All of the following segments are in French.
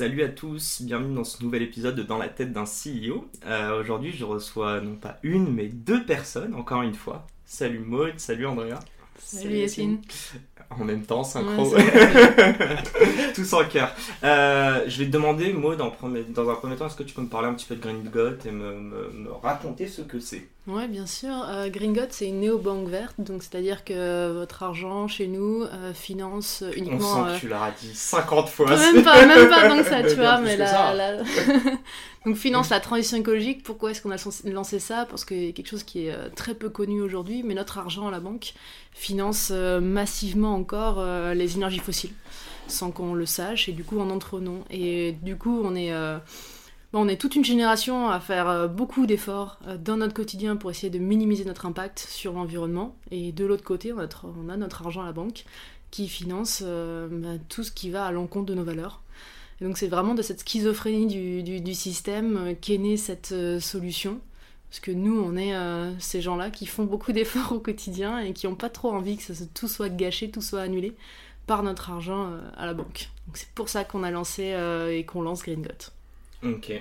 Salut à tous, bienvenue dans ce nouvel épisode de Dans la tête d'un CEO. Euh, Aujourd'hui, je reçois non pas une, mais deux personnes, encore une fois. Salut Maud, salut Andrea. Salut Yacine. En même temps, synchro. Ouais, Tous en cœur. Euh, je vais te demander, Maud, dans un premier temps, est-ce que tu peux me parler un petit peu de Green Got et me, me- me raconter ce que c'est? Ouais, bien sûr. Euh, Gringot, c'est une néobanque verte, donc c'est-à-dire que votre argent chez nous euh, finance On uniquement. sent euh, que tu l'as dit 50 fois. même pas, même pas tant que ça, tu vois, mais la, la- donc finance la transition écologique. Pourquoi est-ce qu'on a lancé- ça? Parce que quelque chose qui est euh, très peu connu aujourd'hui, mais notre argent à la banque finance euh, massivement encore euh, les énergies fossiles, sans qu'on le sache, et du coup en entrenom. Et du coup, on est euh, On est toute une génération à faire euh, beaucoup d'efforts euh, dans notre quotidien pour essayer de minimiser notre impact sur l'environnement. Et de l'autre côté, on a, notre, argent à la banque qui finance euh, bah, tout ce qui va à l'encontre de nos valeurs. Et donc c'est vraiment de cette schizophrénie du, système qu'est née cette solution. Parce que nous, on est ces gens-là qui font beaucoup d'efforts au quotidien et qui n'ont pas trop envie que tout soit gâché, tout soit annulé par notre argent à la banque. Donc c'est pour ça qu'on a lancé et qu'on lance Green Got. Ok.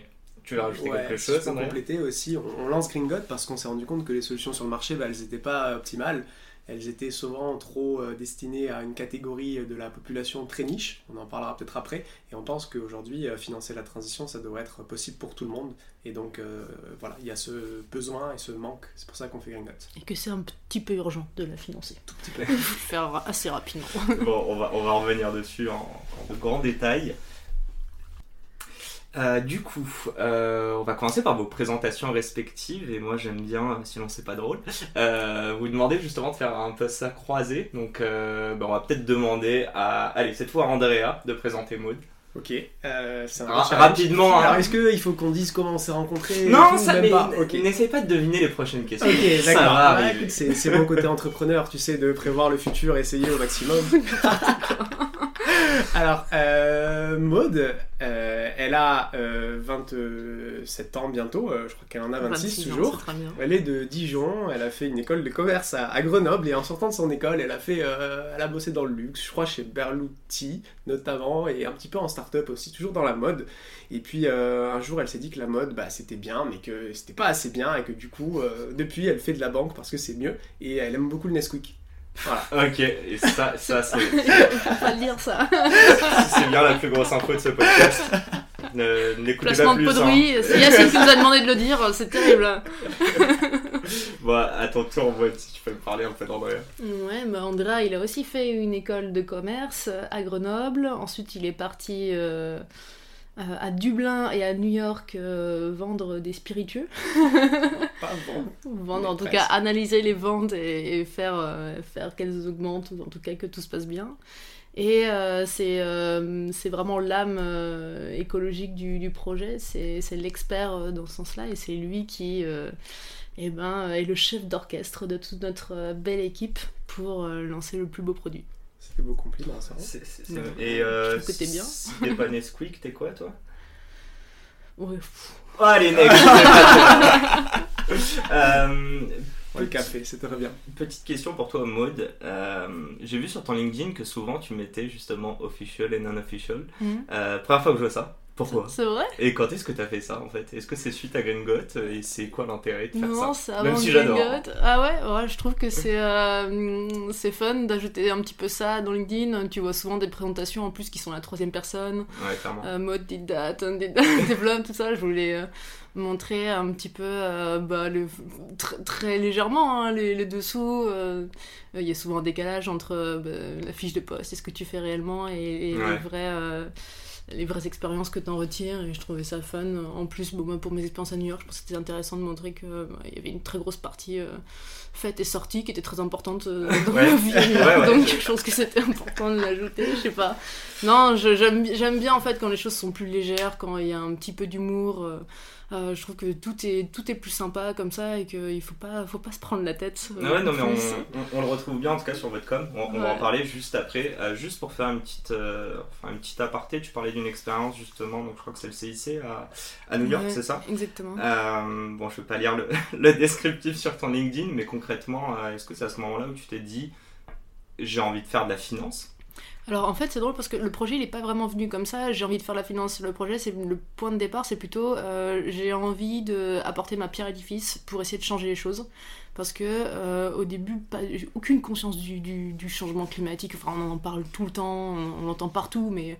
Tu veux rajouter Ouais, quelque si chose, Andrea compléter aussi, on, on lance Gringot parce qu'on s'est rendu compte que les solutions sur le marché, bah, elles n'étaient pas optimales. Elles étaient souvent trop euh, destinées à une catégorie de la population très niche. On en parlera peut-être après. Et on pense qu'aujourd'hui, euh, financer la transition, ça devrait être possible pour tout le monde. Et donc, euh, voilà, il y a ce besoin et ce manque. C'est pour ça qu'on fait Gringot. Et que c'est un petit peu urgent de la financer. Tout petit peu. Faire assez rapidement. Bon, on va, on va revenir dessus en, grands détails. Euh, du coup, euh, on va commencer par vos présentations respectives et moi j'aime bien, sinon c'est pas drôle, euh, vous demander justement de faire un peu ça croisé. Donc euh, bah, on va peut-être demander à, allez cette fois à Andrea de présenter Maud. Ok, euh, c'est un Ra- rapidement, hein. Alors, est-ce qu'il faut qu'on dise comment on s'est rencontrés Non, tout, ça, même mais pas Ok. n'essaye pas de deviner les prochaines questions. Ok, d'accord. Ouais, c'est mon côté entrepreneur, tu sais, de prévoir le futur, essayer au maximum. Alors, euh, Maude, euh, elle a euh, 27 ans bientôt, euh, je crois qu'elle en a 26, 26 ans, toujours. Elle est de Dijon, elle a fait une école de commerce à, à Grenoble et en sortant de son école, elle a fait, euh, elle a bossé dans le luxe, je crois chez Berluti notamment et un petit peu en start-up aussi, toujours dans la mode. Et puis euh, un jour, elle s'est dit que la mode, bah, c'était bien, mais que c'était pas assez bien et que du coup, euh, depuis, elle fait de la banque parce que c'est mieux et elle aime beaucoup le Nesquik. Voilà. Ok, et ça, ça c'est Faut pas le dire ça. c'est bien la plus grosse info de ce podcast. Ne- N'écoutez pas Placement de plus. pot de hein. bruit. C'est Yacine qui nous a demandé de le dire, c'est terrible. Bon, à ton tour, Maud, si tu peux me parler un peu d'Andrea. Ouais, bah Andrea, il a aussi fait une école de commerce à Grenoble. Ensuite, il est parti euh, euh, à Dublin et à New York euh, vendre des spiritueux. Pas bon. Vendre, en tout Presque. cas, analyser les ventes et, et faire, euh, faire qu'elles augmentent, ou en tout cas que tout se passe bien. Et c'est c'est vraiment l'âme écologique du, du projet, c'est l'expert dans ce sens-là, et c'est lui qui eh ben, est le chef d'orchestre de toute notre belle équipe pour lancer le plus beau produit. C'est des beaux compliments, ça. C'est- c'est- c'est- Ouais. Et euh, Je trouve que t'es bien. Si t'es pas Nesquik, t'es quoi toi? Ouais. Oh, allez. Euh, Le café, c'est très bien. Petite question pour toi, Maud. Euh, J'ai vu sur ton LinkedIn que souvent tu mettais justement official et non-official. Mhm. Euh, première fois que je vois ça. Pourquoi C'est vrai Et quand est-ce que t'as fait ça en fait? Est-ce que c'est suite à Gringot Et c'est quoi l'intérêt de faire Non, ça c'est Même si j'adore. Ah ouais, ouais, je trouve que c'est euh, c'est fun d'ajouter un petit peu ça dans LinkedIn. Tu vois souvent des présentations en plus qui sont la troisième personne. Ouais, clairement. Euh, mode did that, did that, développe, tout ça. Je voulais euh, montrer un petit peu, euh, bah, le, tr- très légèrement, hein, les, les dessous. euh, Il y a souvent un décalage entre euh, bah, la fiche de poste et ce que tu fais réellement et, et Ouais. les vrais. Euh, les vraies expériences que tu en retires et je trouvais ça fun. En plus, bon, moi, pour mes expériences à New York, je pense que c'était intéressant de montrer qu'il y avait une très grosse partie euh, fête et sortie qui était très importante euh, dans Ouais. la vie. Ouais, ouais. Donc je pense que c'était important de l'ajouter, je sais pas. non, j'aime bien en fait quand les choses sont plus légères, quand il y a un petit peu d'humour. Euh, je trouve que tout est, tout est plus sympa comme ça et qu'il faut pas, faut pas se prendre la tête. Euh, ouais, non, mais on, on, le retrouve bien en tout cas sur votre com. On, va en parler juste après. Euh, juste pour faire une petite, enfin, une petite aparté, tu parlais d'une expérience justement, donc je crois que c'est le CIC à, à New York, c'est ça Exactement. bon, je vais pas lire le, le, descriptif sur ton LinkedIn, mais concrètement, est-ce que c'est à ce moment-là où tu t'es dit j'ai envie de faire de la finance? Alors en fait c'est drôle parce que le projet il n'est pas vraiment venu comme ça, j'ai envie de faire la finance. Le projet c'est le point de départ c'est plutôt euh, j'ai envie d'apporter ma pierre édifice pour essayer de changer les choses. Parce que euh, au début, pas, aucune conscience du, du, changement climatique, enfin on en parle tout le temps, on, l'entend partout, mais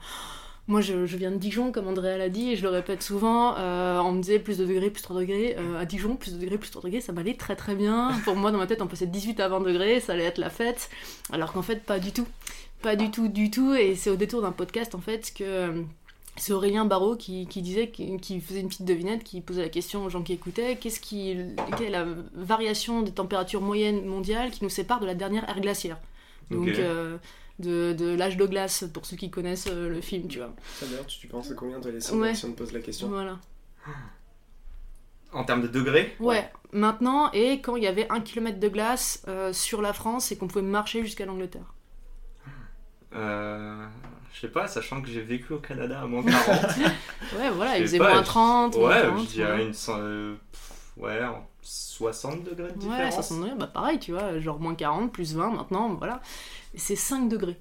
moi je, je, viens de Dijon comme Andrea l'a dit et je le répète souvent, euh, on me disait plus de degrés, plus 3 degrés, à Dijon plus de degrés, plus 3 degrés, ça m'allait très très bien. Pour moi dans ma tête on passait de 18 à 20 degrés, ça allait être la fête, alors qu'en fait pas du tout. Pas du tout, du tout. Et c'est au détour d'un podcast, en fait, que euh, c'est Aurélien Barraud qui, disait, qui, faisait une petite devinette, qui posait la question aux gens qui écoutaient qu'est-ce qui, quelle est la variation des températures moyennes mondiales qui nous sépare de la dernière ère glaciaire? Donc, euh, de, l'âge de glace, pour ceux qui connaissent euh, le film, tu vois. Ça d'ailleurs, tu, penses à combien de laisser ouais. si on te pose la question Voilà. En termes de degrés? Ouais. maintenant, et quand il y avait un kilomètre de glace sur la France et qu'on pouvait marcher jusqu'à l'Angleterre. Euh, je sais pas, sachant que j'ai vécu au Canada à moins 40. ouais, voilà, il faisait moins 30. Ouais, je dirais une. Euh, ouais, 60 degrés de différence. Ouais, 60 degrés, bah pareil, tu vois, genre moins 40, plus 20 maintenant, voilà. C'est 5 degrés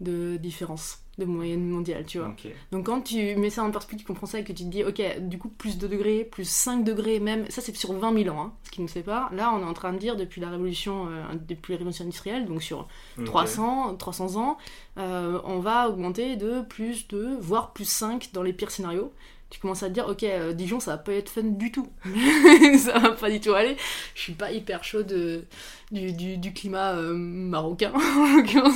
de différence de moyenne mondiale, tu vois. Donc quand tu mets ça en perspective, tu comprends ça et que tu te dis, ok, du coup, plus 2 degrés, plus 5 degrés même, ça c'est sur 20 000 ans, hein, ce qui nous sépare. Là, on est en train de dire, depuis la révolution, euh, depuis la révolution industrielle, donc sur 300, 300 ans, euh, on va augmenter de plus 2, voire plus 5 dans les pires scénarios tu commences à te dire, ok, euh, Dijon, ça va pas être fun du tout. ça va pas du tout aller. Je suis pas hyper chaud de, du, du, climat euh, marocain, en l'occurrence.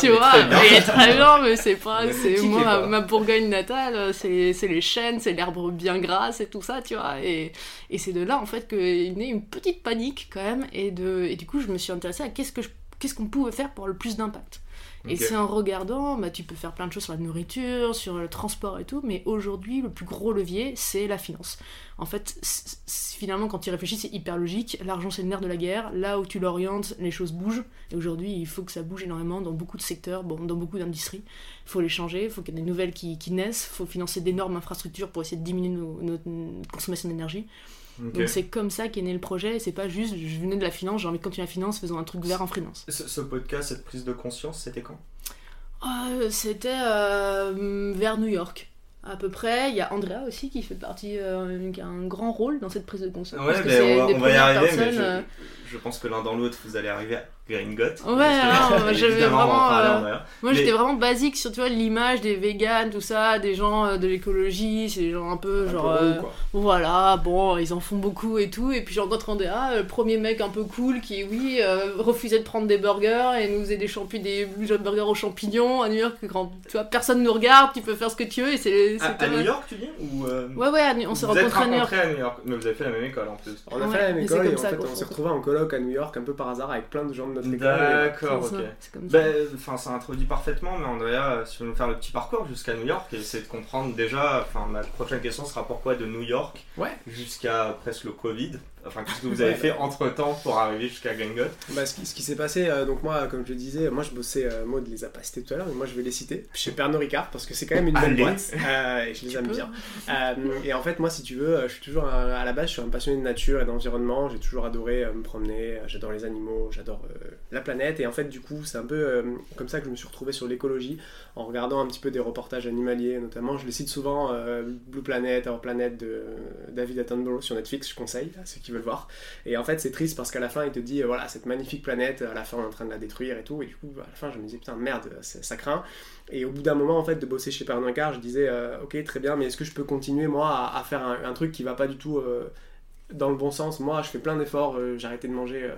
tu vois, il est très bien, mais c'est pas. C'est moi, ma, Bourgogne natale, c'est les chênes, c'est l'herbe bien grasse et tout ça, tu vois. Et, et c'est de là, en fait, qu'il naît une petite panique, quand même. Et, de, et du coup, je me suis intéressée à qu'est-ce que qu'est-ce qu'on pouvait faire pour le plus d'impact. Et c'est en regardant, bah, tu peux faire plein de choses sur la nourriture, sur le transport et tout, mais aujourd'hui, le plus gros levier, c'est la finance. En fait, finalement, quand tu réfléchis, c'est hyper logique. L'argent, c'est le nerf de la guerre. Là où tu l'orientes, les choses bougent. Et aujourd'hui, il faut que ça bouge énormément dans beaucoup de secteurs, bon, dans beaucoup d'industries. Il faut les changer, il faut qu'il y ait des nouvelles qui, naissent, il faut financer d'énormes infrastructures pour essayer de diminuer notre consommation d'énergie. Donc c'est comme ça qu'est né le projet, et c'est pas juste je venais de la finance, j'ai envie de continuer la finance, faisons un truc vert en finance. Ce, podcast, cette prise de conscience, c'était quand? Euh, C'était euh, vers New York à peu près. Il y a Andrea aussi qui fait partie, euh, qui a un grand rôle dans cette prise de conscience. Ouais, mais on va, y arriver, mais je, je, pense que l'un dans l'autre, vous allez arriver à Gringot. Ouais, j'avais vraiment. Euh, moi, j'étais vraiment basique sur tu vois l'image des vegans, tout ça, des gens euh, de l'écologie, c'est des gens un peu genre. Euh, voilà, bon, ils en font beaucoup et tout. Et puis j'ai rencontré un le premier mec un peu cool qui, oui, refusait de prendre des burgers et nous faisait des, champi des burgers aux champignons à New York. Quand, tu vois, personne nous regarde, tu peux faire ce que tu veux. Et c'est, à, New York, tu dis ou Ouais, ouais, on s'est rencontrés à New York. à New York. Mais vous avez fait la même école en plus. On a fait la même école et en fait, on s'est retrouvés en coloc à New York un peu par hasard avec plein de gens de D'accord, ok. Ben, enfin, ça introduit parfaitement, mais Andrea, si vous voulez nous faire le petit parcours jusqu'à New York et essayer de comprendre déjà, enfin, ma prochaine question sera pourquoi de New York jusqu'à presque le Covid? Enfin, qu'est-ce que vous avez fait entre temps pour arriver jusqu'à Gringot bah, Ce qui, s'est passé, euh, donc moi, comme je le disais, moi je bossais, euh, Maud les a pas cités tout à l'heure, mais moi je vais les citer, chez Pernod Ricard, parce que c'est quand même une bonne boîte, euh, et je les aime bien. Euh, et en fait, moi, si tu veux, je suis toujours, à la base, je suis un passionné de nature et d'environnement, j'ai toujours adoré me promener, j'adore les animaux, j'adore la planète, et en fait, du coup, c'est un peu comme ça que je me suis retrouvé sur l'écologie, en regardant un petit peu des reportages animaliers, notamment, je les cite souvent, Blue Planet, Our Planet de David Attenborough sur Netflix, je conseille à ceux qui veulent voir. Et en fait, c'est triste parce qu'à la fin, il te dit, voilà, cette magnifique planète, à la fin, on est en train de la détruire et tout. Et du coup, à la fin, je me disais, putain, merde, ça craint. Et au bout d'un moment, en fait, de bosser chez Pernod Ricard, je disais, euh, ok, très bien, mais est-ce que je peux continuer, moi, à, faire un, truc qui va pas du tout euh, dans le bon sens? Moi, je fais plein d'efforts, euh, j'ai arrêté de manger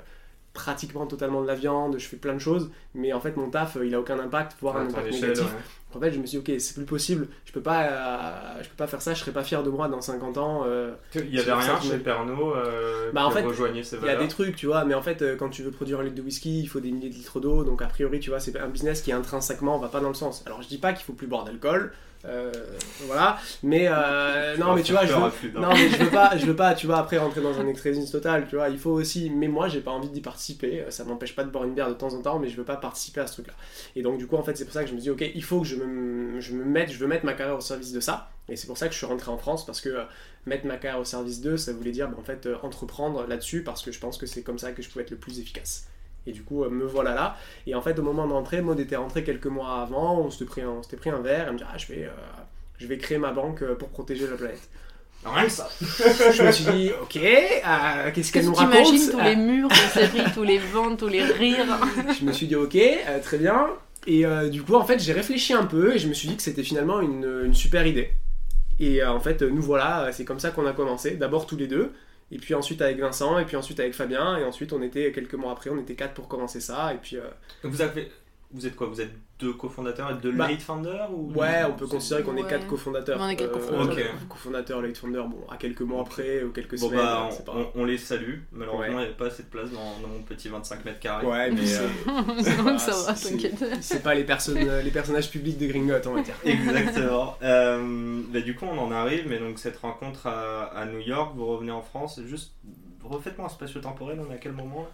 pratiquement totalement de la viande, je fais plein de choses, mais en fait mon taf il a aucun impact, voire un impact négatif. En fait, je me suis dit, ok, c'est plus possible, je peux pas, euh, je peux pas faire ça, je serais pas fier de moi dans 50 ans. euh, Il y avait rien ça chez Pernod euh, Bah, en fait, rejoignait ces Il y a des trucs, tu vois, mais en fait, euh, quand tu veux produire un litre de whisky, il faut des milliers de litres d'eau, donc a priori, tu vois, c'est un business qui intrinsèquement va pas dans le sens. Alors, je dis pas qu'il faut plus boire d'alcool, euh, voilà, mais euh, non, mais tu vois, je veux, non, mais je veux pas, je veux pas, tu vois, après rentrer dans un extrémisme total, tu vois, il faut aussi, mais moi, j'ai pas envie d'y participer, euh, ça m'empêche pas de boire une bière de temps en temps, mais je veux pas participer à ce truc-là. Et donc, du coup, en fait, c'est pour ça que je me dis, ok, il faut que je me, je me mette, je veux mettre ma carrière au service de ça, et c'est pour ça que je suis rentré en France, parce que euh, mettre ma carrière au service d'eux, ça voulait dire, bah, en fait, entreprendre là-dessus, parce que je pense que c'est comme ça que je pouvais être le plus efficace. Et du coup, euh, me voilà là. Et en fait, au moment d'entrer, Maud était rentrée quelques mois avant, on s'était pris, un- on s'était pris un verre, elle me dit, ah, je vais, euh, je vais créer ma banque euh, pour protéger la planète. Rien que ça. je me suis dit, ok, euh, qu'est-ce qu'elle nous que raconte? t'imagines tous les murs pris, tous les vents, tous les rires? Je me suis dit, ok, euh, très bien. Et euh, du coup, en fait, j'ai réfléchi un peu et je me suis dit que c'était finalement une, une super idée. Et euh, en fait, nous voilà, c'est comme ça qu'on a commencé. D'abord tous les deux, et puis ensuite avec Vincent, et puis ensuite avec Fabien, et ensuite on était, quelques mois après, on était quatre pour commencer ça. Et puis, euh, vous avez... Vous êtes quoi Vous êtes deux cofondateurs et deux Bah, late founders ou... ouais, on peut considérer qu'on est quatre cofondateurs. On est quatre Euh, cofondateurs. Ok. Cofondateurs, late founder, bon, à quelques mois après, ou quelques Bon semaines, bah, pas on, on les salue. Malheureusement, Ouais. il n'y avait pas assez de place dans, dans mon petit 25 mètres carrés. Ouais, mais euh, Non, ça va, c'est- t'inquiète. c'est pas les, personnes, les personnages publics de Gringot, on va dire. Exactement. Euh, bah, du coup, on en arrive, mais donc cette rencontre à, à New York, vous revenez en France, juste refaites-moi un spatio-temporel, on est à quel moment là?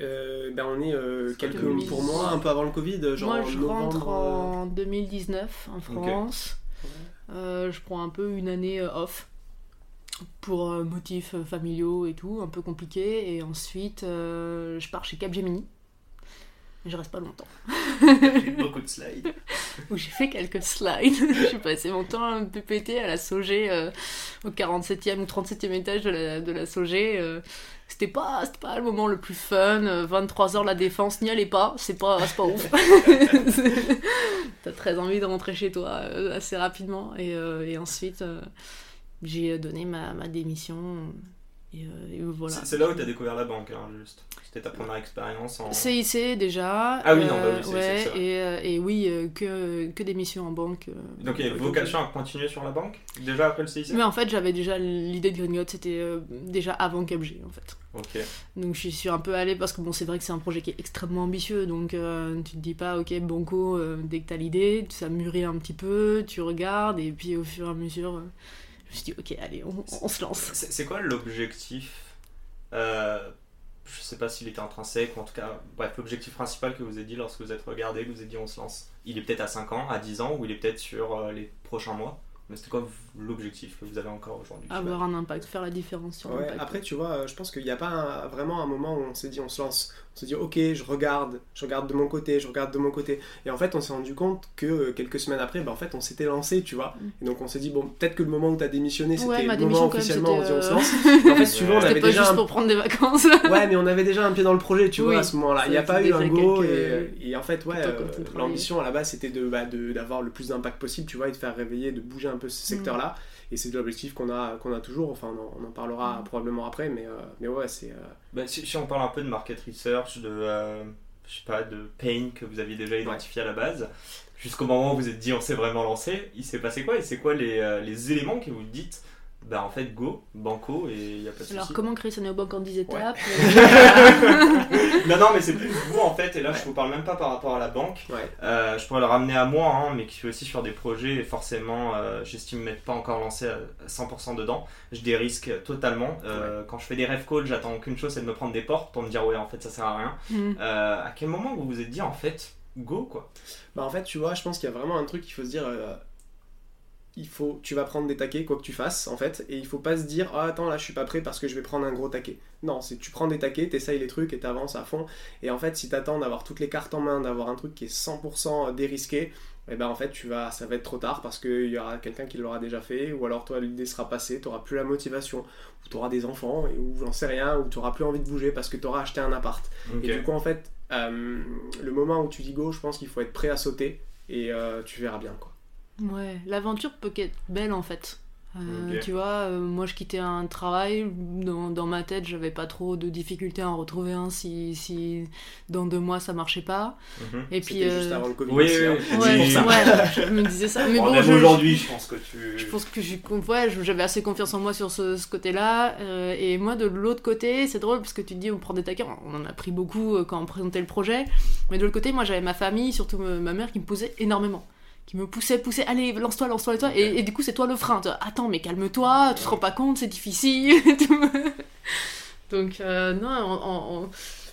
Euh, ben on est euh, quelques 2010. pour moi un peu avant le Covid, genre Moi, je novembre. rentre en 2019 en France. Euh, je prends un peu une année euh, off pour euh, motifs euh, familiaux et tout, un peu compliqué. Et ensuite, euh, je pars chez Capgemini. Mais je reste pas longtemps. Beaucoup de slides. Où j'ai fait quelques slides. j'ai passé mon temps un peu pété à la Sogé, euh, au 47e ou 37e étage de la, de la Sogé. euh. c'était pas, pas le moment le plus fun. euh, 23h la défense, n'y allez pas, c'est pas, pas ouf. T'as très envie de rentrer chez toi euh, assez rapidement. Et, euh, et ensuite, euh, j'ai donné ma, ma démission. Et, euh, et voilà. C'est- là où tu as découvert la banque, hein, juste. C'était ta première expérience en. CIC déjà. Ah oui, non, euh, bah oui, CIC, ouais, vrai. et, euh, et oui, euh, que, que des missions en banque. euh, Donc il y a euh, vocation à continuer sur la banque Déjà après le CIC Mais en fait, j'avais déjà l'idée de Green God, c'était euh, déjà avant Capg en fait. Ok. Donc je suis un peu allée parce que bon, c'est vrai que c'est un projet qui est extrêmement ambitieux, donc euh, tu te dis pas, ok, banco, euh, dès que t'as l'idée, ça mûrit un petit peu, tu regardes, et puis au fur et à mesure, euh, je me suis dit, ok, allez, on, on se lance. C'est quoi l'objectif euh, Je sais pas s'il était intrinsèque, ou en tout cas, bref, l'objectif principal que vous avez dit lorsque vous êtes regardé, que vous avez dit on se lance. Il est peut-être à 5 ans, à 10 ans, ou il est peut-être sur euh, les prochains mois? Mais c'était quoi l'objectif que vous avez encore aujourd'hui? Avoir un impact, faire la différence sur Ouais, l'impact. après, tu vois, je pense qu'il n'y a pas un- vraiment un moment où on s'est dit on se lance. On s'est dit ok, je regarde, je regarde de mon côté, je regarde de mon côté. Et en fait, on s'est rendu compte que euh, quelques semaines après, bah, en fait, on s'était lancé, tu vois. Et donc, on s'est dit bon, peut-être que le moment où tu as démissionné, c'était Mm. Ouais, le moment officiellement on se dit on se c'était, lance. En fait, veux, on avait pas déjà juste un pour prendre des vacances. Ouais, mais on avait déjà un pied dans le projet, tu Oui, vois, à ce moment-là. Il n'y a pas eu un go quelques- et, et en fait, ouais, euh, l'ambition à la base c'était de, bah, d'avoir le plus d'impact possible, tu vois, et de faire réveiller, de bouger un peu ce Mm. Et c'est l'objectif qu'on a, qu'on a toujours, enfin, on en, on en parlera Mm. probablement après, mais, euh, mais ouais, c'est. euh, Bah, si, si on parle un peu de market research, de, euh, je sais pas, de pain que vous aviez déjà identifié à la base, jusqu'au moment où vous êtes dit on s'est vraiment lancé, il s'est passé quoi Et c'est quoi les, euh, les éléments que vous dites Bah en fait, go, banco, et il n'y a pas de Alors, comment créer sa néobanque en 10 étapes non, non, mais c'est plus vous en fait, et là je vous parle même pas par rapport à la banque. ouais. Euh, je pourrais le ramener à moi, hein, mais qui suis aussi sur des projets, et forcément, euh, j'estime m'être pas encore lancé à 100% dedans. Je dérisque totalement. Euh, Quand je fais des rêve calls, j'attends qu'une chose, c'est de me prendre des portes pour me dire, ouais, en fait, ça sert à rien. Euh, à quel moment vous vous êtes dit, en fait, go, quoi? Bah, en fait, tu vois, je pense qu'il y a vraiment un truc qu'il faut se dire. Euh, il faut, tu vas prendre des taquets, quoi que tu fasses, en fait, et il faut pas se dire, ah attends, là je suis pas prêt parce que je vais prendre un gros taquet. Non, c'est tu prends des taquets, t'essayes les trucs et t'avances à fond. Et en fait, si t'attends d'avoir toutes les cartes en main, d'avoir un truc qui est 100% dérisqué, et ben en fait, tu vas, ça va être trop tard parce qu'il y aura quelqu'un qui l'aura déjà fait, ou alors toi, l'idée sera passée, t'auras plus la motivation, ou t'auras des enfants, et, ou j'en sais rien, ou t'auras plus envie de bouger parce que t'auras acheté un appart. Et du coup, en fait, euh, le moment où tu dis go, je pense qu'il faut être prêt à sauter et euh, tu verras bien quoi. Ouais, l'aventure peut être belle en fait. Euh. Tu vois, euh, moi je quittais un travail, dans, dans ma tête j'avais pas trop de difficultés à en retrouver un si, si dans deux mois ça marchait pas. Mhm. Et puis. C'était euh, juste avant le Covid. Oui, aussi, oui, hein. oui. Ouais, Oui. ouais, je me disais ça. Mais Bon, bon, même je- aujourd'hui, je pense que tu. Je pense que j'ai ouais, j'avais assez confiance en moi sur ce, ce côté-là. euh, et moi, de l'autre côté, c'est drôle parce que tu te dis, on prend des taquets, on en a pris beaucoup quand on présentait le projet. Mais de l'autre côté, moi, j'avais ma famille, surtout ma mère, qui me posait énormément. Qui me poussait, poussait, allez, lance-toi, lance-toi, lance-toi. Et, et du coup, c'est toi le frein. Attends, mais calme-toi, tu te rends pas compte, c'est difficile. Donc, euh, non, on- on- on-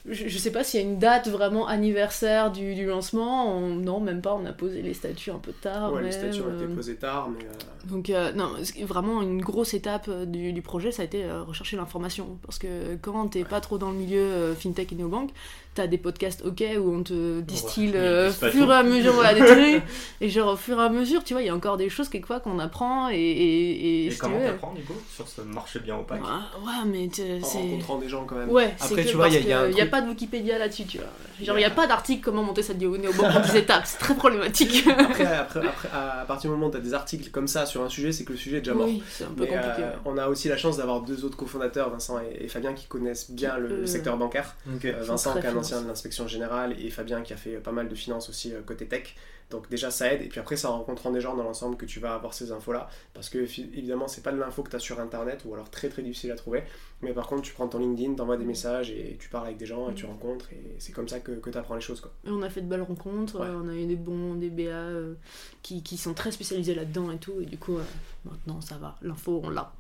je, je sais pas s'il y a une date vraiment anniversaire du, du lancement. On- non, même pas, on a posé les statuts un peu tard. Ouais, les même, statuts ont été euh, posés tard, mais. euh, donc euh, non, vraiment une grosse étape du, du projet, ça a été rechercher l'information. Parce que quand t'es pas trop dans le milieu fintech et néobanque, t'as des podcasts ok où on te distille Ouais, euh, au fur et à mesure voilà, des trucs. Et genre au fur et à mesure, tu vois, il y a encore des choses quelquefois qu'on apprend et... Et, et, Et comment t'apprends, du coup, sur ce marché bien opaque Ouais, ouais, mais c'est... rencontrant des gens quand même. Ouais, Après, que tu vois, il y a- y y pas de Wikipédia là-dessus, tu vois. Genre, il y a pas d'article comment monter sa néobanque en 10 étapes, c'est très problématique. Après, après, après, à partir du moment où tu as des articles comme ça sur un sujet, c'est que le sujet est déjà mort. oui, c'est un peu Mais, compliqué. euh, ouais. on a aussi la chance d'avoir deux autres cofondateurs, Vincent et, et Fabien, qui connaissent bien le, le Euh, secteur bancaire. Ok. Euh, sont Vincent qui. Ancien de l'inspection générale et Fabien qui a fait pas mal de finances aussi euh, côté tech. Donc déjà ça aide. Et puis après c'est en rencontrant des gens dans l'ensemble que tu vas avoir ces infos là parce que évidemment c'est pas de l'info que tu as sur internet ou alors très très difficile à trouver. Mais par contre tu prends ton LinkedIn, t'envoies des messages et tu parles avec des gens et tu rencontres. Et c'est comme ça que, que tu apprends les choses quoi. Et on a fait de belles rencontres, Ouais. on a eu des bons, des BA euh, qui, qui sont très spécialisés là-dedans et tout, et du coup, euh, maintenant ça va, l'info on l'a,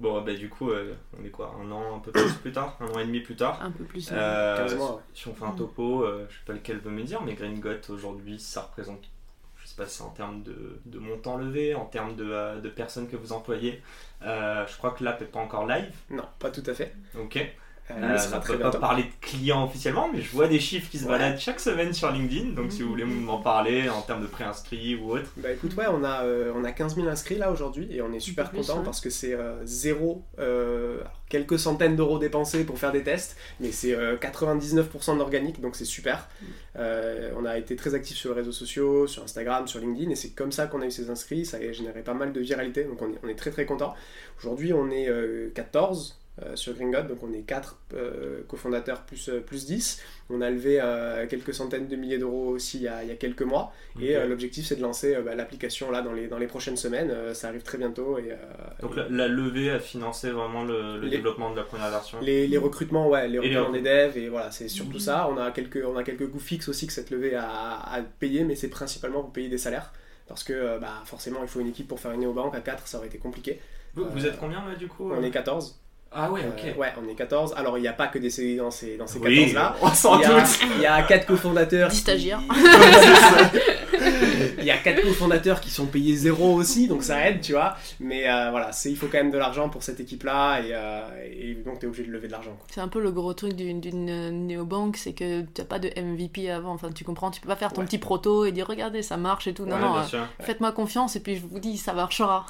Bon, bah, du coup, euh, on est quoi Un an, un peu plus plus tard Un an et demi plus tard un peu plus. euh, 15 mois, ouais. Si on fait un topo, euh, je sais pas lequel veut me dire, mais Green Got aujourd'hui, ça représente, je sais pas si c'est en termes de, de montant levé, en termes de, euh, de personnes que vous employez. Euh, je crois que l'app est pas encore live, Non, pas tout à fait. ok. Euh, on sera peut pas bientôt. parler de clients officiellement, mais je vois des chiffres qui se Ouais. baladent chaque semaine sur LinkedIn, donc si vous voulez m'en parler en termes de préinscrits ou autre. Bah écoute, ouais, on a, euh, on a 15 000 inscrits là aujourd'hui et on est super content ouais. parce que c'est euh, zéro, euh, quelques centaines d'euros dépensés pour faire des tests, mais c'est euh, 99% d'organique donc c'est super. Euh, on a été très actifs sur les réseaux sociaux, sur Instagram, sur LinkedIn et c'est comme ça qu'on a eu ces inscrits. Ça a généré pas mal de viralité donc on est, on est très très content. Aujourd'hui, on est euh, 14. Euh, sur Gringot, donc on est 4 cofondateurs plus, euh, plus 10. On a levé euh, quelques centaines de milliers d'euros aussi il y, a, il y a quelques mois. Et euh, l'objectif c'est de lancer euh, bah, l'application là dans les, dans les prochaines semaines. Euh, ça arrive très bientôt. Et, euh, Donc la, la levée a financé vraiment le, le Les- développement de la première version. les, les recrutements, ouais, les recrutements des devs et voilà, c'est surtout ça. On a quelques, on a quelques coûts fixes aussi que cette levée a, a payé, mais c'est principalement pour payer des salaires. Parce que euh, bah, forcément, il faut une équipe pour faire une néobanque. À 4, ça aurait été compliqué. Vous, vous Euh, êtes combien là du coup On euh est 14. Ah ouais, ok. Euh, ouais, on est 14. Alors, il n'y a pas que des CDI dans ces, dans ces 14 oui, là. on s'en Il y, a, doute. il y a quatre cofondateurs. Dix qui- stagiaires. il y a quatre cofondateurs qui sont payés zéro aussi, donc ça aide, tu vois. Mais euh, voilà, c'est, il faut quand même de l'argent pour cette équipe-là, et, euh, et donc tu es obligé de lever de l'argent. C'est un peu le gros truc d'une d'une, euh, néobanque, c'est que t'as pas de MVP avant, enfin tu comprends, tu peux pas faire ton Ouais. petit proto et dire regardez ça marche et tout, non Ouais, non, euh, faites-moi confiance et puis je vous dis ça marchera.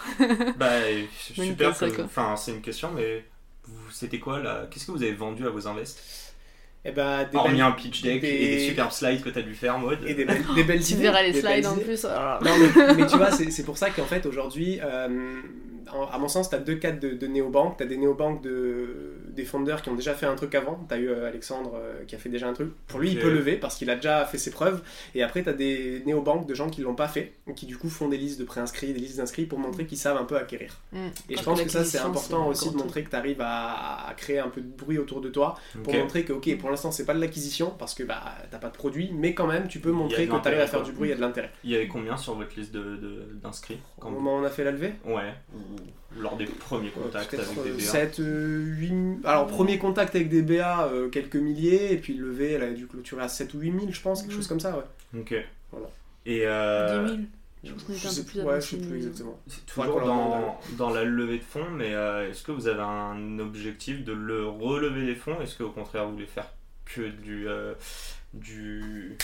Bah, super. Enfin, c'est une question, mais c'était quoi là Qu'est-ce que vous avez vendu à vos invests? Et bah, des Hormis belles- un pitch deck des- et des superbes slides que t'as dû faire, mode. et des belles, des belles Tu idées. verras les des slides en idées. plus. alors. Non, mais, mais tu vois, c'est, c'est pour ça qu'en fait, aujourd'hui, euh, à mon sens, tu as deux cas de, de néobanques. Tu as des néobanques de, des fondeurs qui ont déjà fait un truc avant. Tu as eu euh, Alexandre euh, qui a fait déjà un truc. Pour lui, il peut lever parce qu'il a déjà fait ses preuves. Et après, tu as des néobanques de gens qui l'ont pas fait, qui du coup font des listes de préinscrits, des listes d'inscrits pour montrer qu'ils savent un peu acquérir. Mm. Et je pense que ça, c'est important un aussi de montrer que tu arrives à, à créer un peu de bruit autour de toi pour montrer que, ok, pour l'instant, c'est pas de l'acquisition parce que bah, t'as pas de produit, mais quand même, tu peux montrer que tu arrives à faire du bruit, il y a de l'intérêt. Il y avait combien sur votre liste de- de- d'inscrits? Au moment où on a fait la levée? Ouais, ou lors des premiers contacts avec des BA. 7, 8... Alors, premier contact avec des BA, euh, quelques milliers, et puis levée, elle a dû clôturer à 7 ou 8 000, je pense, quelque Mm. chose comme ça, ouais. Ok. Voilà. Et euh, 10 000. Je pense qu'on était Je un sais peu plus ouais, je sais plus mais- exactement. c'est toujours leur dans, dans la levée de fonds, mais euh, est-ce que vous avez un objectif de le relever les fonds? Est-ce qu'au contraire vous voulez faire que du, euh, du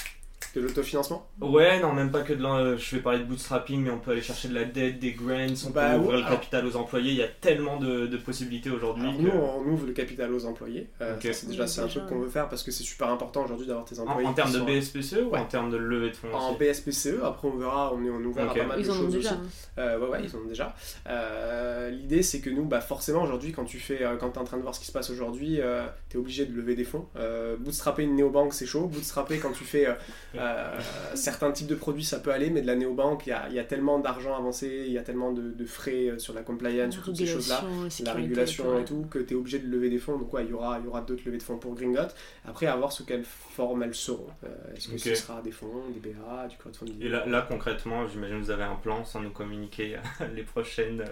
Que l'autofinancement? Ouais, non, même pas que de l'en- Je vais parler de bootstrapping, mais on peut aller chercher de la dette, des grants, on Bah, peut ouais, ouvrir le capital aux employés. Il y a tellement de, de possibilités aujourd'hui. Que- nous, on ouvre le capital aux employés. Euh, c'est déjà c'est un truc qu'on veut faire parce que c'est super important aujourd'hui d'avoir tes employés. en termes de sont BSPCE ou en termes de levée de fonds En BSPCE, après on verra, on est on ouvert Ok. à pas mal Ils de en choses déjà. aussi. Euh, ouais, ouais, ils en ont déjà. Euh, L'idée, c'est que nous, bah, forcément, aujourd'hui, quand tu fais, euh, quand es en train de voir ce qui se passe aujourd'hui, tu es obligé de lever des fonds. Euh, bootstrapper une néobanque, c'est chaud. Bootstrapper, quand tu fais euh, certains types de produits, ça peut aller, mais de la néobanque, il y a, il y a tellement d'argent avancé, il y a tellement de, de frais euh, sur la compliance, sur toutes ces choses-là. La régulation et tout, que tu es obligé de lever des fonds. Donc, ouais, il y aura, il y aura d'autres levées de fonds pour Gringot. Après, à voir sous quelle forme elles seront. Euh, Est-ce que ce sera des fonds, des BA, du crowdfunding? Et là, là, concrètement, j'imagine que vous avez un plan sans nous communiquer les prochaines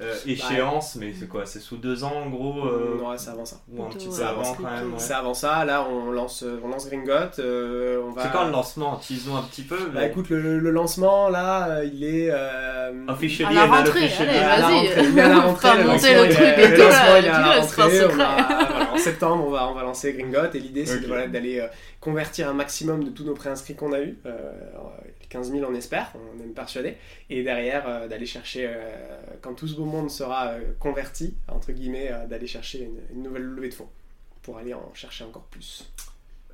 euh, euh, échéances, mais c'est quoi C'est sous deux ans en gros euh, Non, ouais, c'est avant ça. Ou un petit peu avant quand même ouais. C'est avant ça, là on lance, on lance Gringot. euh, on va... C'est quand le lancement Teasons un petit peu. Bah mais- écoute, le, le lancement là, euh, il est. Euh... Officially À la rentrée, allez, vas-y. Il est à la rentrée. Faire le lancement, truc et le tout, lancement, là, il est à la rentrée. en septembre, on va, on va lancer Gringot et l'idée c'est d'aller euh, convertir un maximum de tous nos préinscrits qu'on a eu. Euh, alors, 15 000 on espère, on est persuadé. Et derrière, euh, d'aller chercher, euh, quand tout ce beau monde sera euh, converti, entre guillemets, d'aller chercher une nouvelle levée de fonds pour aller en chercher encore plus.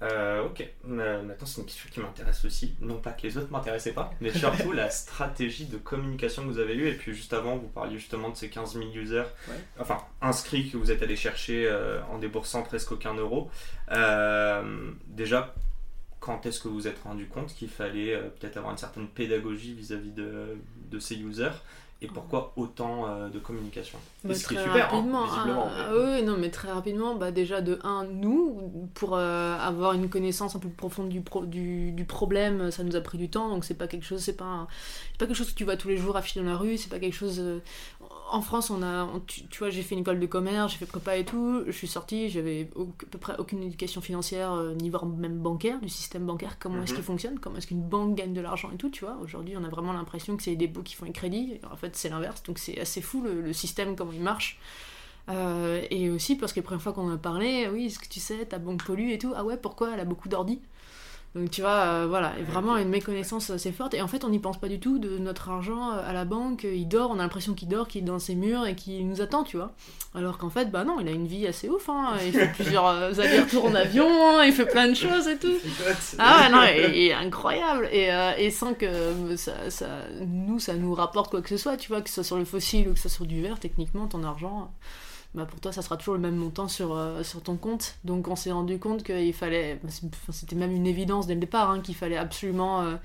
Euh, ok, Euh, maintenant c'est une question qui m'intéresse aussi. Non pas que les autres m'intéressaient pas, mais surtout la stratégie de communication que vous avez eue. Et puis juste avant, vous parliez justement de ces 15 000 users, Ouais. enfin inscrits que vous êtes allé chercher euh, en déboursant presque aucun euro. Euh, déjà, quand est-ce que vous vous êtes rendu compte qu'il fallait peut-être avoir une certaine pédagogie vis-à-vis de, de ces users? Et pourquoi autant euh, de communication? Bah, Et ce qui est très super, hein, rapidement. visiblement. ah, oui, non, mais très rapidement, bah, déjà de 1, nous, pour euh, avoir une connaissance un peu plus profonde du, pro- du, du problème, ça nous a pris du temps, donc c'est pas quelque chose, c'est pas, un- pas quelque chose que tu vois tous les jours affiché dans la rue, c'est pas quelque chose. En France, on a, on- tu, tu vois, j'ai fait une école de commerce, j'ai fait prépa et tout, je suis sortie, j'avais au- à peu près aucune éducation financière, euh, ni voire même bancaire, du système bancaire, comment est-ce Mhm. qu'il fonctionne, comment est-ce qu'une banque gagne de l'argent et tout, tu vois? Aujourd'hui, on a vraiment l'impression que c'est des bouts qui font les crédits, en fait, c'est l'inverse, donc c'est assez fou le, le système, comment il marche. Euh, et aussi parce que la première fois qu'on en a parlé, oui, est-ce que tu sais, ta banque pollue et tout, ah ouais, pourquoi? Elle a beaucoup d'ordi donc tu vois, euh, voilà, et vraiment une méconnaissance assez forte. Et en fait, on n'y pense pas du tout de notre argent à la banque. Il dort, on a l'impression qu'il dort, qu'il est dans ses murs et qu'il nous attend, tu vois. Alors qu'en fait, bah non, il a une vie assez ouf. Hein. Il fait plusieurs euh, allers-retours en avion, hein, il fait plein de choses et tout. Ah ouais, non, il est incroyable. Et, euh, et sans que ça, ça, nous, ça nous rapporte quoi que ce soit, tu vois, que ce soit sur le fossile ou que ce soit sur du verre, techniquement, ton argent, bah pour toi, ça sera toujours le même montant sur, euh, sur ton compte. Donc on s'est rendu compte qu'il fallait, bah, c'était même une évidence dès le départ, hein, qu'il fallait absolument euh,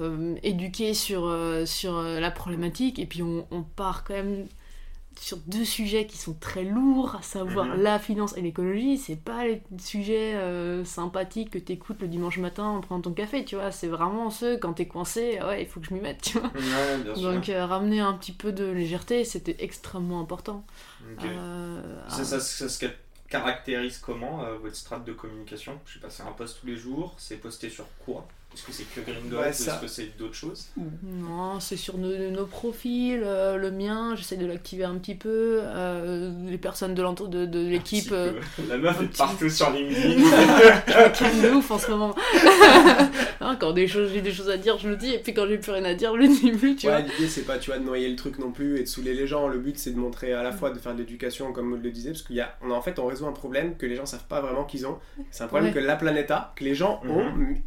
euh, éduquer sur, la problématique. Et puis on part quand même sur deux sujets qui sont très lourds, à savoir Mhm. la finance et l'écologie. C'est pas les sujets euh, sympathiques que t'écoutes le dimanche matin en prenant ton café, tu vois. C'est vraiment ceux quand t'es coincé, ah ouais, il faut que je m'y mette, tu vois. Ouais, bien sûr. Donc euh, ramener un petit peu de légèreté, c'était extrêmement important. Ok. Euh, Ça, ça, ça se caractérise comment euh, votre strate de communication? Je sais pas, c'est un post tous les jours, c'est posté sur quoi? Est-ce que c'est que Gringot Ouais, Est-ce que c'est d'autres choses? Non, c'est sur nos, nos profils, euh, le mien, j'essaie de l'activer un petit peu, euh, les personnes de l'entour de, de l'équipe, euh. La meuf est petit- partout sur LinkedIn. calme de ouf en ce moment. Hein, quand des choses, j'ai des choses à dire, je le dis, et puis quand j'ai plus rien à dire, je le dis plus, tu Ouais, vois. l'idée c'est pas tu vois de noyer le truc non plus et de saouler les gens. Le but c'est de montrer à la fois de faire de l'éducation comme Maud le disait parce qu'il y a on a en fait on résout un problème que les gens savent pas vraiment qu'ils ont. C'est un problème Ouais. que la planète a, que les gens Mhm. ont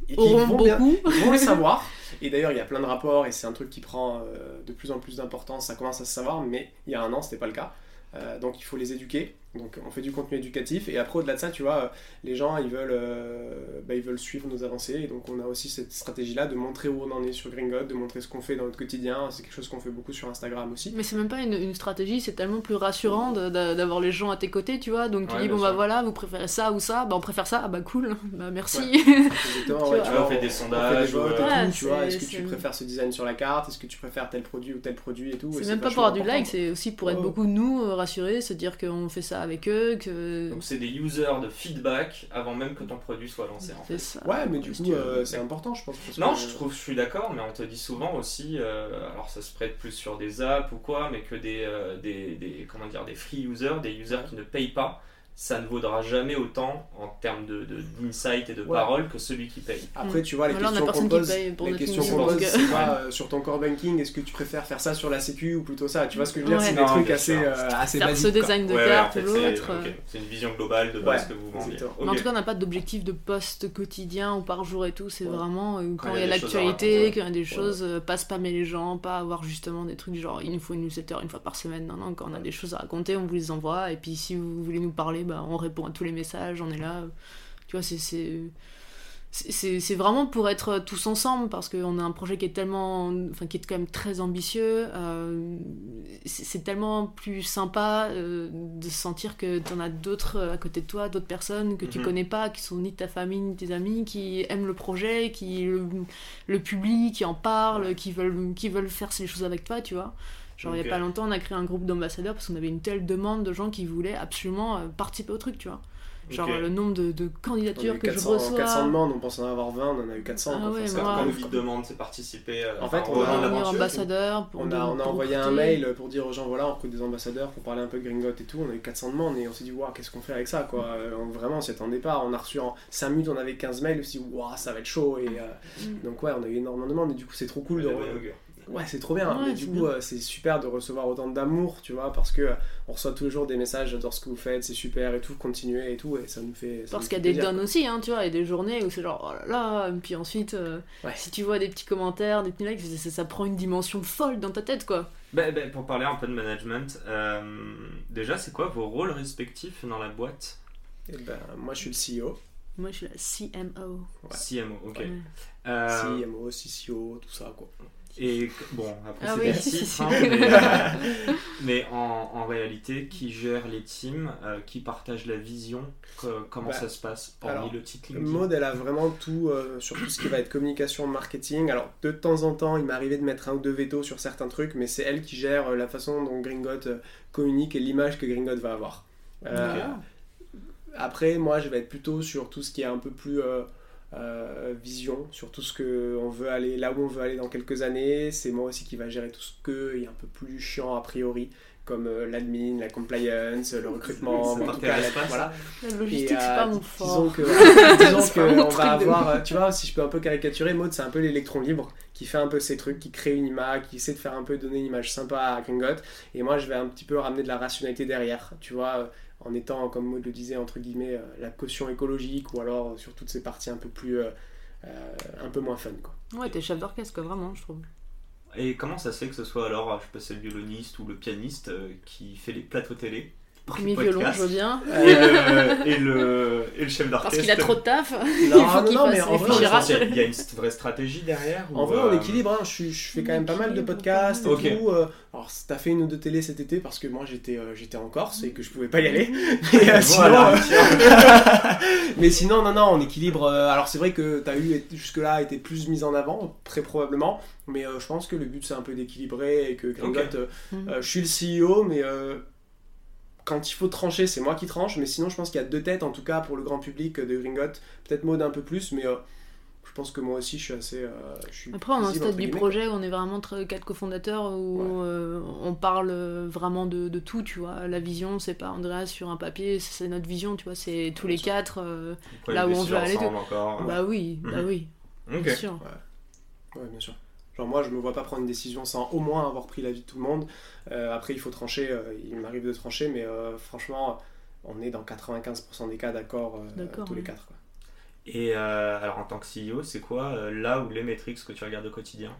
et qui Auront vont bien beaucoup. vont le savoir. Et d'ailleurs il y a plein de rapports et c'est un truc qui prend euh, de plus en plus d'importance. Ça commence à se savoir, mais il y a un an c'était pas le cas. Euh, donc il faut les éduquer. Donc on fait du contenu éducatif et après au-delà de ça, tu vois, euh, les gens ils veulent, euh, bah, ils veulent suivre nos avancées et donc on a aussi cette stratégie-là de montrer où on en est sur Gringot, de montrer ce qu'on fait dans notre quotidien. C'est quelque chose qu'on fait beaucoup sur Instagram aussi. Mais c'est même pas une, une stratégie, c'est tellement plus rassurant d'avoir les gens à tes côtés, tu vois. Donc tu Ouais, dis, bon bah voilà, vous préférez ça ou ça, bah on préfère ça, ah bah cool, bah merci. Exactement, Tu ouais, vois. tu on fait des on sondages, fait des votes euh, tout, tu vois. Est-ce que tu préfères ce design sur la carte? Est-ce que tu préfères tel produit ou tel produit et tout? C'est même pas pour avoir du like, c'est aussi pour être Ouais. beaucoup nous rassurés, se dire qu'on fait ça avec eux, que. Donc c'est des users de feedback avant même que ton produit soit lancé en fait. Ça. Ouais, mais du coup, euh, c'est important, je pense. parce Non, que- je trouve, je suis d'accord, mais on te dit souvent aussi, euh, alors ça se prête plus sur des apps ou quoi, mais que des, euh, des, des- comment dire, des free users, des users qui ne payent pas, ça ne vaudra jamais autant en termes de, de- d'insight et de parole que celui qui paye. Après, tu vois, les Voilà, questions qu'on pose, les questions qu'on pose, euh, c'est pas euh, sur ton core banking, est-ce que tu préfères faire ça sur la sécu ou plutôt ça Tu vois ce que je veux dire Ouais. C'est des Non, trucs assez, euh, assez ce basiques. quoi. design de Ouais, ouais, en carte fait, ou c'est, l'autre. euh. c'est une vision globale de base Ouais, que vous exactement. Mais en tout cas, on n'a pas d'objectif de poste quotidien ou par jour et tout. C'est Ouais. vraiment euh, quand il il y a l'actualité, quand il y a des choses, pas spammer les gens, pas avoir justement des trucs genre il nous faut une newsletter une fois par semaine. Non, non, quand on a des choses à raconter, on vous les envoie. Et puis si vous voulez nous parler, bah, on répond à tous les messages, on est là. Tu vois, c'est. c'est... Vraiment pour être tous ensemble parce qu'on a un projet qui est tellement, enfin qui est quand même très ambitieux. euh, c'est tellement plus sympa euh, de sentir que tu en as d'autres à côté de toi, d'autres personnes que tu Mhm. connais pas, qui sont ni de ta famille ni de tes amis, qui aiment le projet, qui le, le publient, qui en parlent, qui veulent, qui veulent faire ces choses avec toi, tu vois. Genre il Ok. y a pas longtemps, on a créé un groupe d'ambassadeurs parce qu'on avait une telle demande de gens qui voulaient absolument euh, participer au truc, tu vois. Genre le nombre de, de On a candidatures eu que 400, je reçois. 400 demandes, on pense en avoir 20, on en a eu 400. Ah ouais, Enfin, c'est moi- Quand dites demande, c'est participer. euh, En fait, on a- moment de devenir l'aventure. ambassadeur pour On de- a, on a pour envoyé un mail pour dire aux gens voilà, on recrute des ambassadeurs pour parler un peu de Gringot et tout. On a eu 400 demandes et on s'est dit waouh, qu'est-ce qu'on fait avec ça quoi Euh, on- Vraiment, on s'y attendait pas. On a reçu en 5 minutes, on avait 15 mails aussi. Waouh, ça va être chaud. Et, euh, Mm. donc, ouais, on a eu énormément de demandes et du coup, c'est trop cool de. Ouais. Ouais, c'est trop bien. Ouais, mais du coup, euh, c'est super de recevoir autant d'amour, tu vois, parce que euh, on reçoit tous les jours des messages j'adore ce que vous faites, c'est super et tout, continuez et tout, et ça nous fait. ça Parce qu'il y a des dons aussi, hein, tu vois, il y a des journées où c'est genre oh là là, et puis ensuite, euh, Ouais. si tu vois des petits commentaires, des petits likes, ça, ça prend une dimension folle dans ta tête, quoi. Ben, ben, pour parler un peu de management, euh, déjà, c'est quoi vos rôles respectifs dans la boîte? Et ben, moi, je suis le CEO. Moi, je suis la CMO. Ouais. CMO, ok. Ouais. Euh, CMO, CCO, tout ça, quoi. Et bon, après Ah c'est oui. hein, mais, euh, mais en, en réalité, qui gère les teams, euh, qui partage la vision, que- comment Bah, ça se passe Hormis alors, le titre LinkedIn. Maud, elle a vraiment tout euh, sur tout ce qui va être communication, marketing. Alors, de temps en temps, il m'est arrivé de mettre un ou deux veto sur certains trucs, mais c'est elle qui gère euh, la façon dont Gringot communique et l'image que Gringot va avoir. Euh. Après, moi, je vais être plutôt sur tout ce qui est un peu plus euh, vision, sur tout ce que on veut aller, là où on veut aller dans quelques années. C'est moi aussi qui va gérer tout ce que est un peu plus chiant a priori, comme euh, l'admin, la compliance, le recrutement, Ça en tout cas, t'intéresse la- pas, voilà. La logistique, c'est euh, pas mon fort. Disons que, disons C'est que on va avoir, tu vois, si je peux un peu caricaturer, Maud, c'est un peu l'électron libre qui fait un peu ces trucs, qui crée une image, qui essaie de faire un peu donner une image sympa à Gringot. Et moi, je vais un petit peu ramener de la rationalité derrière, tu vois, euh, en étant, comme Maud le disait, entre guillemets, euh, la caution écologique ou alors euh, sur toutes ces parties un peu plus, euh, un peu moins fun, quoi. Ouais, t'es chef d'orchestre, vraiment, je trouve. Et comment ça se fait que ce soit alors, je sais pas, c'est le violoniste ou le pianiste euh, qui fait les plateaux télé Premier podcast, violon, je veux bien. et le, et le, et le chef d'orchestre Parce qu'il a trop de taf. Non, Il faut non, qu'il non, fasse mais en vrai, y il y a une vraie stratégie derrière ou, En vrai, on euh, équilibre. hein. Je, fais quand même pas mal de podcasts et tout. euh, alors, t'as fait une ou deux télés cet été parce que moi j'étais euh, j'étais en Corse et que je pouvais pas y aller. Mais, euh, Voilà, sinon, euh, mais sinon, non, non, on équilibre. euh, alors, c'est vrai que t'as eu jusque-là été plus mis en avant, très probablement. Mais euh, je pense que le but c'est un peu d'équilibrer et que Gringot, euh, euh, je suis le CEO, mais euh, quand il faut trancher, c'est moi qui tranche. Mais sinon, je pense qu'il y a deux têtes, en tout cas pour le grand public de Gringot. Peut-être Maud un peu plus, mais euh, je pense que moi aussi je suis assez. euh, je suis Après, on est au visible, stade du projet où on est vraiment très- quatre cofondateurs où Ouais. euh, on parle vraiment de, de tout, tu vois. La vision, c'est pas Andreas sur un papier, c'est notre vision, tu vois. C'est tous les quatre. euh, là où on veut aller, encore. Bah oui, bah Mhm. oui, bien sûr. Ouais, bien sûr. Genre moi, je me vois pas prendre une décision sans au moins avoir pris l'avis de tout le monde. Euh, après, il faut trancher, euh, il m'arrive de trancher, mais euh, franchement, on est dans 95% des cas d'accord euh, tous les quatre. quoi. Et euh, alors en tant que CEO, c'est quoi euh, là où les métriques que tu regardes au quotidien?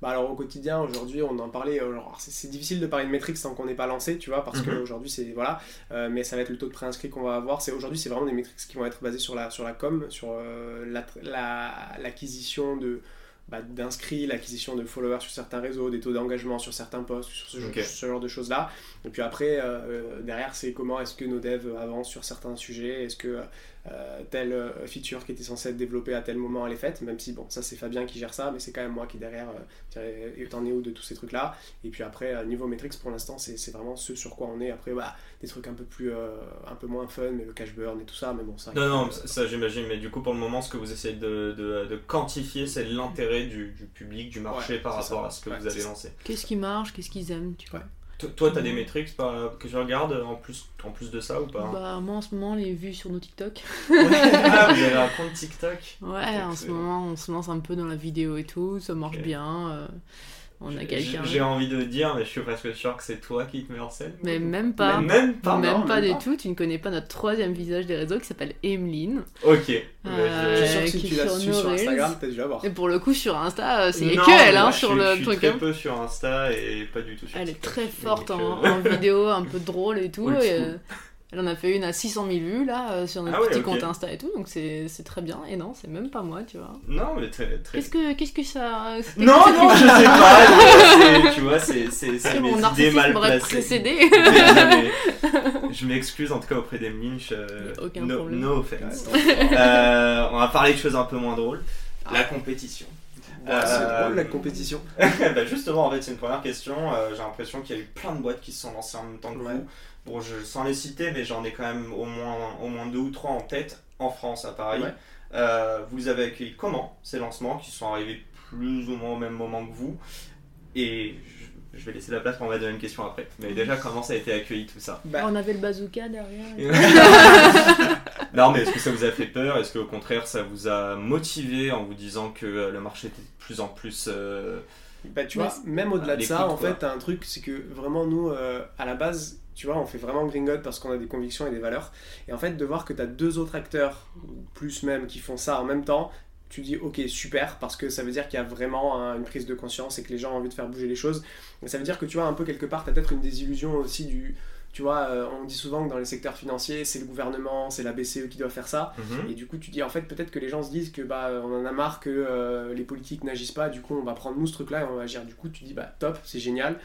Bah alors au quotidien, aujourd'hui, on en parlait. c'est, difficile de parler de métriques tant qu'on n'est pas lancé, tu vois, parce Mhm. qu'aujourd'hui, c'est voilà. Euh, mais ça va être le taux de préinscrit qu'on va avoir. C'est aujourd'hui, c'est vraiment des métriques qui vont être basées sur la sur la com, sur euh, la- la- l'acquisition de bah, d'inscrits, l'acquisition de followers sur certains réseaux, des taux d'engagement sur certains posts, sur ce, genre de choses-là. Et puis après, euh, derrière, c'est comment est-ce que nos devs avancent sur certains sujets, est-ce que euh, telle euh, feature qui était censée être développée à tel moment elle est faite, même si bon, ça c'est Fabien qui gère ça, mais c'est quand même moi qui derrière, euh, t'en es où de tous ces trucs-là? Et puis après, euh, niveau metrics, pour l'instant, c'est c'est vraiment ce sur quoi on est. Après, bah, des trucs un peu plus, euh, un peu moins fun, mais le cash burn et tout ça, mais bon, ça. Non, non, ça, j'imagine, mais du coup pour le moment, ce que vous essayez de, de, de quantifier, c'est l'intérêt du, du public, du marché Ouais, par rapport ça. à ce que Ouais, vous avez lancé. Qu'est-ce qui marche, qu'est-ce qu'ils aiment, tu vois? Toi, t'as des métriques que je regarde en plus, en plus de ça ou pas? Bah, moi en ce moment, les vues sur nos TikTok. Ah, vous avez un compte TikTok? Ouais, en ce moment, on se lance un peu dans la vidéo et tout, ça marche bien. euh, on a J'ai- quelqu'un. J'ai envie de dire, mais je suis presque sûr que c'est toi qui te mets en scène. Mais même pas. Mais même pas. même non, pas même du tout, tu ne connais pas notre troisième visage des réseaux qui s'appelle Emeline. Ok. Euh, Je suis sûr que si tu l'as sur su sur. Instagram, t'as dû la voir. Et pour le coup, sur Insta, euh, c'est que elle hein, je sur suis- le Je suis truc. très hein. peu sur Insta et pas du tout sur Elle est très forte en, euh, en vidéo, un peu drôle et tout. Et, elle en a fait une à 600 000 vues là euh, sur notre Ah ouais, petit ok. compte Insta et tout, donc c'est très bien. Et non, c'est même pas moi, tu vois. Non, mais très. très... Qu'est-ce que, qu'est-ce que ça. Non, non, je sais pas. Tu vois, c'est mes mon idées mal placées. précédé. Désolé. Je m'excuse en tout cas auprès d'Emeline. je- Aucun no, problème. no offense. Euh, on va parler de choses un peu moins drôles. La compétition. C'est Euh, drôle la compétition. bah justement, en fait, c'est une première question. Euh, J'ai l'impression qu'il y a eu plein de boîtes qui se sont lancées en même temps que Ouais. vous. Bon, je, sans les citer, mais j'en ai quand même au moins, au moins deux ou trois en tête en France, à Paris. Ouais. Euh, vous les avez accueillis comment ces lancements qui sont arrivés plus ou moins au même moment que vous? Et je, vais laisser la place pour ma deuxième question après. Mais déjà, comment ça a été accueilli tout ça Bah, On avait le bazooka derrière. Non, mais est-ce que ça vous a fait peur? Est-ce qu'au contraire, ça vous a motivé en vous disant que euh, le marché était de plus en plus. euh, Bah, tu Ouais, vois, même au-delà de ça, en quoi. fait, t'as un truc, c'est que vraiment, nous, euh, à la base, tu vois, on fait vraiment Gringot parce qu'on a des convictions et des valeurs. Et en fait, de voir que t'as deux autres acteurs, ou plus même, qui font ça en même temps, tu dis, ok, super, parce que ça veut dire qu'il y a vraiment un- une prise de conscience et que les gens ont envie de faire bouger les choses. Et ça veut dire que, tu vois, un peu quelque part, t'as peut-être une désillusion aussi du. Tu vois, euh, on dit souvent que dans les secteurs financiers, c'est le gouvernement, c'est la BCE qui doit faire ça. mhm. Et du coup, tu dis en fait, peut-être que les gens se disent que bah on en a marre que euh, les politiques n'agissent pas, du coup, on va prendre nous ce truc-là et on va agir. Du coup, tu dis bah top, c'est génial.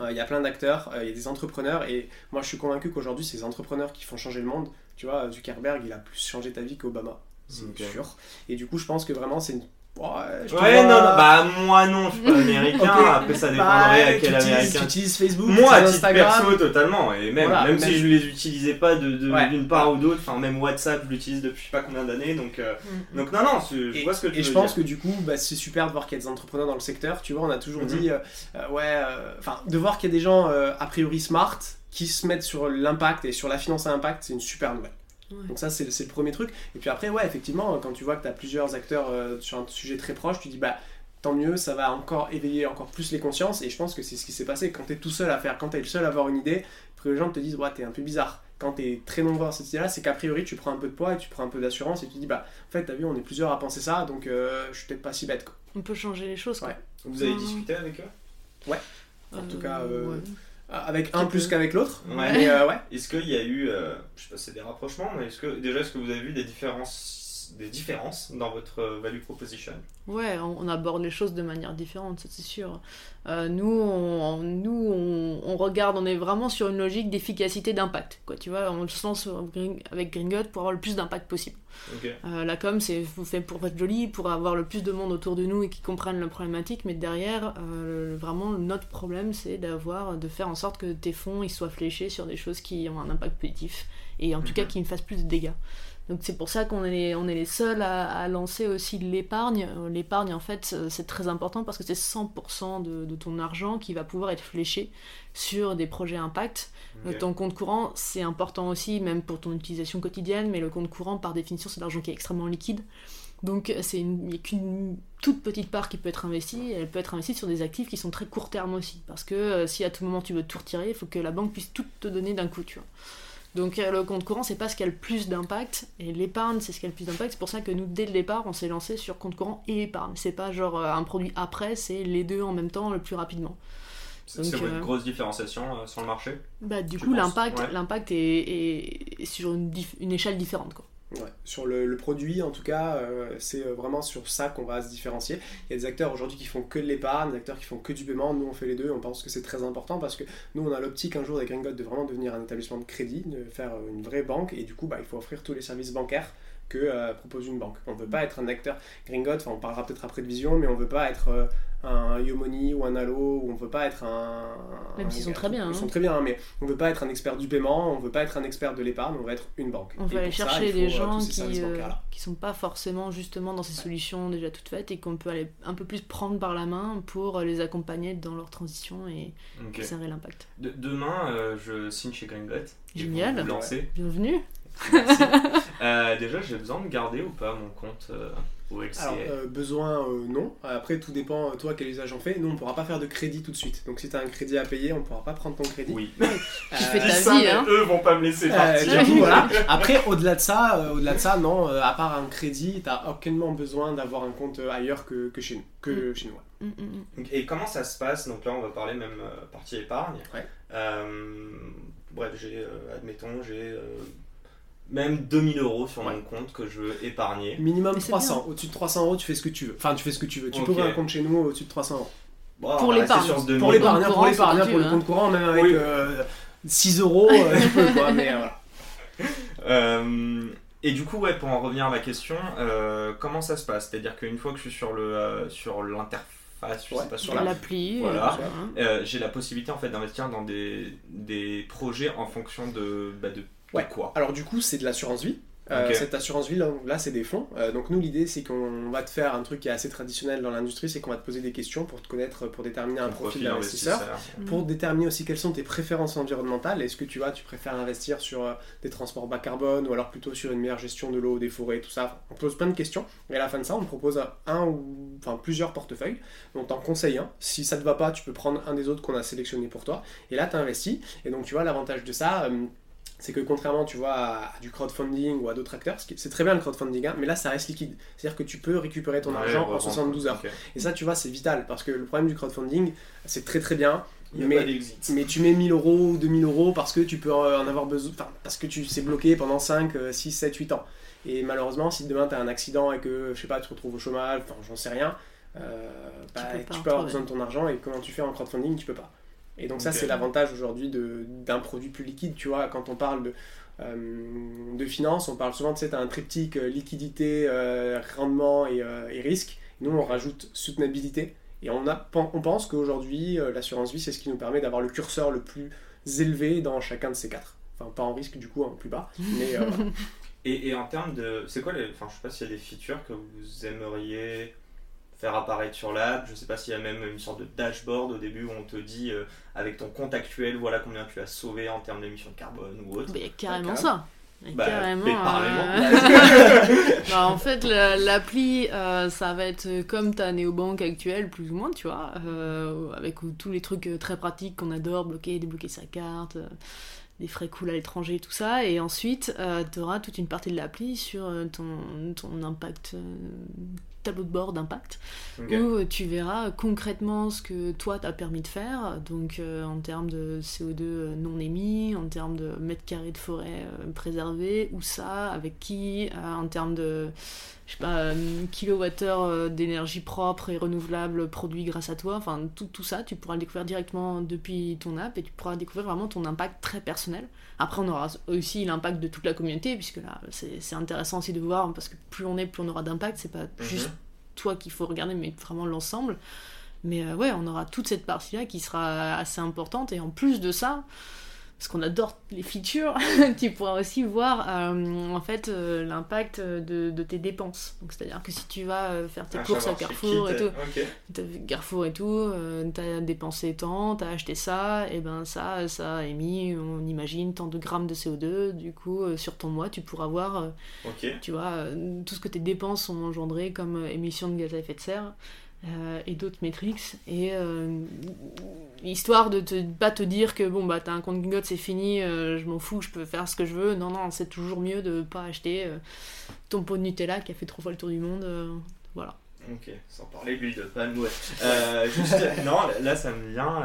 Euh, Il y a plein d'acteurs, il y a des entrepreneurs, et moi je suis convaincu qu'aujourd'hui, c'est les entrepreneurs qui font changer le monde. Tu vois, Zuckerberg, il a plus changé ta vie qu'Obama, c'est sûr. Et du coup, je pense que vraiment, c'est une. Ouais, je te Ouais, vois- non, non, bah moi non, je suis pas américain. Après, ça dépendrait Bah, à quel américain. Tu utilises Facebook, Moi, à titre perso, totalement. Et même, Voilà, même même- si je les utilisais pas de- de- Ouais. d'une part ou d'autre, enfin, même WhatsApp, je l'utilise depuis je sais pas combien d'années. Donc, euh, donc non, non, je, Et, vois ce que tu et veux je pense dire. que du coup, bah, c'est super de voir qu'il y a des entrepreneurs dans le secteur. Tu vois, on a toujours dit, euh, euh, ouais, euh, enfin, de voir qu'il y a des gens euh, a priori smart qui se mettent sur l'impact et sur la finance à impact, c'est une super nouvelle. Ouais. Donc ça, c'est le premier truc. Et puis après, ouais, effectivement, quand tu vois que tu as plusieurs acteurs euh, sur un sujet très proche, tu dis, bah, tant mieux, ça va encore éveiller encore plus les consciences. Et je pense que c'est ce qui s'est passé. Quand tu es tout seul à faire, quand tu es le seul à avoir une idée, après les gens te disent, ouais, t'es un peu bizarre. Quand tu es très nombreux à cette idée-là, c'est qu'a priori, tu prends un peu de poids et tu prends un peu d'assurance et tu dis, bah, en fait, t'as vu, on est plusieurs à penser ça, donc euh, je suis peut-être pas si bête. Quoi. On peut changer les choses. Quoi. Ouais. Vous avez Mhm. discuté avec eux? En tout cas, euh, ouais. Avec un plus qu'avec l'autre. Ouais. Mais euh, ouais. Est-ce qu'il y a eu, euh, je sais pas, c'est des rapprochements, mais est-ce que déjà, est-ce que vous avez vu des différences, des différences dans votre euh, value proposition Ouais, on, on aborde les choses de manière différente, c'est sûr. Euh, nous, on, nous on, on regarde, on est vraiment sur une logique d'efficacité d'impact. Quoi, tu vois, on se lance avec Gringot pour avoir le plus d'impact possible. Euh, la com, c'est fait pour être joli, pour avoir le plus de monde autour de nous et qui comprennent la problématique, mais derrière, euh, vraiment, notre problème, c'est d'avoir, de faire en sorte que tes fonds ils soient fléchés sur des choses qui ont un impact positif et en tout cas Mhm. qui me fassent plus de dégâts. Donc c'est pour ça qu'on est les, on est les seuls à, à lancer aussi l'épargne. L'épargne, en fait, euh, c'est très important parce que c'est 100% de, de ton argent qui va pouvoir être fléché sur des projets impact. Ton compte courant, c'est important aussi, même pour ton utilisation quotidienne, mais le compte courant, par définition, c'est de l'argent qui est extrêmement liquide. Donc euh, c'est une- il n'y a qu'une toute petite part qui peut être investie, et elle peut être investie sur des actifs qui sont très court terme aussi. Parce que euh, si à tout moment tu veux tout retirer, il faut que la banque puisse tout te donner d'un coup, tu vois. Donc euh, le compte courant, c'est pas ce qui a le plus d'impact, et l'épargne, c'est ce qui a le plus d'impact. C'est pour ça que nous, dès le départ, on s'est lancé sur compte courant et épargne. C'est pas genre euh, un produit après, c'est les deux en même temps le plus rapidement. C'est votre euh, grosse différenciation euh, sur le marché Bah, du coup, l'impact, Ouais. l'impact est, sur une, une échelle différente. Quoi. Sur le, produit, en tout cas, euh, c'est euh, vraiment sur ça qu'on va se différencier. Il y a des acteurs aujourd'hui qui font que de l'épargne, des acteurs qui font que du paiement. Nous, on fait les deux. On pense que c'est très important parce que nous, on a l'optique un jour avec Gringot de vraiment devenir un établissement de crédit, de faire euh, une vraie banque. Et du coup, bah, il faut offrir tous les services bancaires que euh, propose une banque. On ne veut pas être un acteur Gringot, enfin on parlera peut-être après de vision, mais on ne veut pas être euh, un Yomoni ou un Allo, ou on ne veut pas être un... Même s'ils sont très bien. Ils hein. sont très bien, hein, mais on ne veut pas être un expert du paiement, on ne veut pas être un expert de l'épargne, on veut être une banque. On va aller ça, chercher faut, des euh, gens qui, euh, qui sont pas forcément justement dans ces solutions déjà toutes faites et qu'on peut aller un peu plus prendre par la main pour les accompagner dans leur transition et Ok. accélérer l'impact. De- demain, euh, je signe chez Gringot. Génial. vous lancez. Bienvenue. Merci. Euh, déjà, j'ai besoin de garder ou pas mon compte euh, au LCA Alors, euh, besoin, euh, non. Après, tout dépend, toi, quel usage en fais. Nous, on ne pourra pas faire de crédit tout de suite. Donc, si tu as un crédit à payer, on ne pourra pas prendre ton crédit. Oui. Euh, Tu fais ta ça, vie, mais hein. eux vont pas me laisser partir. coup, voilà. Après, au-delà de ça, euh, au-delà de ça, non. euh, à part un crédit, t'as aucunement besoin d'avoir un compte ailleurs que, que chez nous, que chez nous. ouais. Mm, mm, mm. Et comment ça se passe? Donc là, on va parler même euh, partie épargne. Ouais. Euh, bref, j'ai, euh, admettons, j'ai euh, même 2000 euros sur Ouais. mon compte que je veux épargner. Minimum Mais c'est 300. Au-dessus de 300 euros, tu fais ce que tu veux. Enfin, tu fais ce que tu veux. Tu peux ouvrir un compte chez nous au-dessus de 300 euros. Bon, Pour va rester l'épargne. sur ce 2000. Pour l'épargne, hein, courant, pour hein, pour le tu compte courant, même avec Oui. euh, 6 euros, euh, tu peux quoi. Mais euh, voilà. Euh, et du coup, ouais, pour en revenir à ma question, euh, comment ça se passe? C'est-à-dire qu'une fois que je suis sur le euh, sur l'interface, je Ouais, sais pas sur sur la L'appli. Voilà. euh, hein. J'ai la possibilité en fait d'investir dans des, des projets en fonction de, bah, de Ouais. quoi Alors du coup, c'est de l'assurance vie. Euh. Cette assurance vie, là, là, c'est des fonds. Euh, donc nous, l'idée, c'est qu'on va te faire un truc qui est assez traditionnel dans l'industrie, c'est qu'on va te poser des questions pour te connaître, pour déterminer un profil d'investisseur. d'investisseur. pour déterminer aussi quelles sont tes préférences environnementales. Est-ce que tu vois, tu préfères investir sur euh, des transports bas carbone ou alors plutôt sur une meilleure gestion de l'eau, des forêts, tout ça? On pose plein de questions et à la fin de ça, on te propose un ou enfin plusieurs portefeuilles. On t'en conseille un. Si ça te va pas, tu peux prendre un des autres qu'on a sélectionné pour toi. Et là, tu investis. Et donc, tu vois, l'avantage de ça. C'est que contrairement, tu vois, à, à du crowdfunding ou à d'autres acteurs, c'est très bien le crowdfunding, hein, mais là, ça reste liquide. C'est-à-dire que tu peux récupérer ton Ouais, argent en revendre, 72 heures. Et ça, tu vois, c'est vital parce que le problème du crowdfunding, c'est très très bien, Mais- mais tu mets 1000 euros ou 2000 euros parce que tu peux euh, en avoir besoin, enfin, parce que tu c'est bloqué pendant 5, 6, 7, 8 ans. Et malheureusement, si demain tu as un accident et que, je sais pas, tu te retrouves au chômage, enfin, j'en sais rien, euh, bah, peux tu peux, avoir besoin de ton argent et comment tu fais en crowdfunding, tu peux pas. Et donc, ça, c'est l'avantage aujourd'hui d'un produit plus liquide. Tu vois, quand on parle de, euh, de finance, on parle souvent de un triptyque euh, liquidité, euh, rendement et, euh, et risque. Nous, on rajoute soutenabilité. Et on, a, on pense qu'aujourd'hui, l'assurance vie, c'est ce qui nous permet d'avoir le curseur le plus élevé dans chacun de ces quatre. Enfin, pas en risque, du coup, en plus bas. Mais voilà. Et, et en termes de. C'est quoi les. Enfin, je sais pas s'il y a des features que vous aimeriez faire apparaître sur l'app. Je sais pas s'il y a même une sorte de dashboard au début où on te dit euh, avec ton compte actuel, voilà combien tu as sauvé en termes d'émissions de carbone ou autre. Bah, Il y a carrément ça. Bah, carrément. euh, bah, en fait, la- l'appli, euh, ça va être comme ta néobanque actuelle, plus ou moins, tu vois, avec tous les trucs très pratiques qu'on adore, bloquer, débloquer sa carte, des frais cool à l'étranger, tout ça. Et ensuite, tu auras toute une partie de l'appli sur ton, ton impact, tableau de bord d'impact où tu verras concrètement ce que toi t'as permis de faire, donc euh, en termes de CO2 non émis, en termes de mètres carrés de forêt euh, préservés, où ça, avec qui, euh, en termes de je sais pas, euh, kilowattheure euh, d'énergie propre et renouvelable produit grâce à toi, enfin tout, tout ça, tu pourras le découvrir directement depuis ton app et tu pourras découvrir vraiment ton impact très personnel. Après, on aura aussi l'impact de toute la communauté, puisque là, c'est intéressant aussi de voir, parce que plus on est, plus on aura d'impact, c'est pas Mhm. juste toi qu'il faut regarder, mais vraiment l'ensemble. Mais euh, ouais, on aura toute cette partie-là qui sera assez importante. Et en plus de ça, parce qu'on adore les features, tu pourras aussi voir euh, en fait euh, l'impact de, de tes dépenses. Donc c'est-à-dire que si tu vas euh, faire tes Un courses à Carrefour et tout, Carrefour et tout, euh, t'as dépensé tant, t'as acheté ça, et ben ça, ça a émis, on imagine, tant de grammes de CO2. Du coup, sur ton mois, tu pourras voir, tu vois, tout ce que tes dépenses ont engendré comme émissions de gaz à effet de serre euh, et d'autres métriques. Et euh, histoire de te, pas te dire que bon, bah t'as un compte Gingot, c'est fini, euh, je m'en fous, je peux faire ce que je veux. Non, non, c'est toujours mieux de pas acheter ton pot de Nutella qui a fait trois fois le tour du monde. voilà. Ok, sans parler l'huile de palme, ouais. Juste, non, là ça me vient.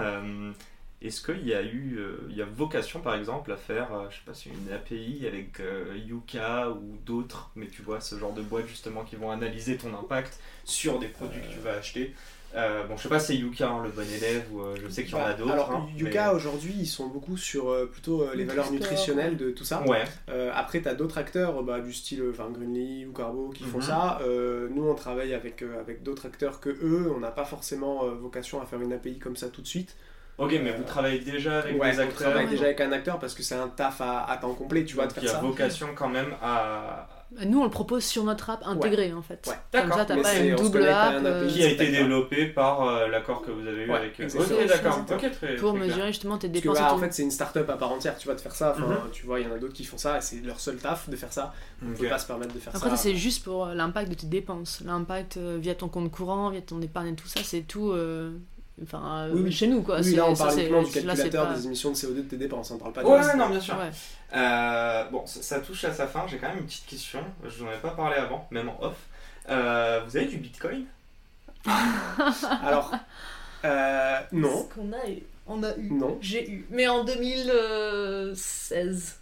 Est-ce qu'il y a eu, euh, il y a vocation par exemple à faire, euh, je sais pas si une API avec euh, Yuka ou d'autres, mais tu vois ce genre de boîtes justement qui vont analyser ton impact sur des produits que tu vas acheter? Euh, bon, je sais pas, c'est Yuka hein, le bon élève ou euh, je sais qu'il y en a Bah, d'autres. Alors, hein, Yuka, aujourd'hui, ils sont beaucoup sur euh, plutôt euh, les valeurs nutritionnelles de tout ça. Ouais. Euh, après, tu as d'autres acteurs bah, du style enfin, Greenlee ou Carbo qui font Mhm. ça. Euh, nous, on travaille avec, euh, avec d'autres acteurs que eux. On n'a pas forcément euh, vocation à faire une API comme ça tout de suite. Ok, mais vous travaillez déjà avec ouais, des on acteurs. travaille déjà avec un acteur parce que c'est un taf à, à temps complet, tu vois, de faire il y a ça. vocation quand même à. Bah, Nous, on le propose sur notre app intégrée en fait. Ouais. Comme D'accord. ça, t'as pas une on double app un euh. Qui a été pas développé par euh, l'accord que vous avez eu Ouais, avec. euh. Ok, d'accord. C'est Ok, très. pour très clair. mesurer justement tes Parce que, dépenses. bah, en fait, c'est une start-up à part entière, tu vois, de faire ça. Enfin, Mhm. Tu vois, il y en a d'autres qui font ça et c'est leur seul taf de faire ça. On ne Ok. peut pas se permettre de faire Après, ça. ça, c'est juste pour l'impact de tes dépenses. L'impact euh, via ton compte courant, via ton épargne et tout ça, c'est tout. Enfin, euh, Oui, oui. chez nous quoi. Oui, là, on parle uniquement du là, calculateur pas- des émissions de CO2 de tes dépenses. On parle pas de Ouais, non, bien sûr. Ouais. Euh, bon, ça, ça touche à sa fin. J'ai quand même une petite question. Je vous en ai pas parlé avant, même en off. Euh, vous avez du bitcoin? Alors, euh, non. Ce qu'on a eu. On a eu. Non. J'ai eu. Mais en 2016.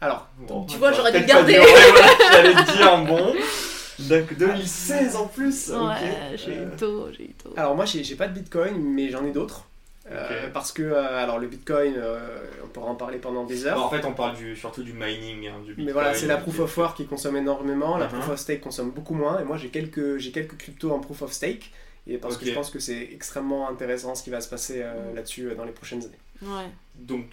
Alors, Bon, tu vois, j'aurais dû garder. J'allais dire bon. Donc 2016 en plus. Ouais, j'ai Euh, eu tôt, j'ai eu tôt. alors moi, j'ai pas de bitcoin, mais j'en ai d'autres. Euh, parce que, euh, alors, le bitcoin, euh, on pourra en parler pendant des heures. Bon, en fait, on parle du, surtout du mining, hein, du bitcoin. Mais voilà, c'est la proof of work qui consomme énormément, la proof of stake consomme beaucoup moins, et moi j'ai quelques, j'ai quelques cryptos en proof of stake, et parce que je pense que c'est extrêmement intéressant ce qui va se passer euh, Mhm. là-dessus euh, dans les prochaines années. Ouais. Donc,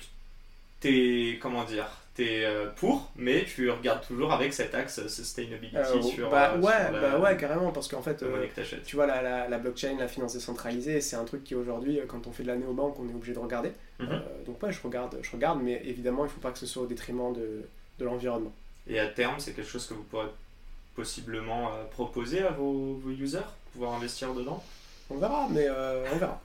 t'es, comment dire, t'es euh, pour, mais tu regardes toujours avec cet axe sustainability Euh, sur, bah, euh, ouais, sur la, bah ouais, carrément, parce qu'en fait, euh, que tu vois, la, la, la blockchain, la finance décentralisée, c'est un truc qui aujourd'hui, quand on fait de la néobanque, on est obligé de regarder. Mhm. Euh, donc ouais, je regarde, je regarde, mais évidemment, il faut pas que ce soit au détriment de, de l'environnement. Et à terme, c'est quelque chose que vous pourrez possiblement euh, proposer à vos, vos users, pouvoir investir dedans? On verra, mais euh, on verra.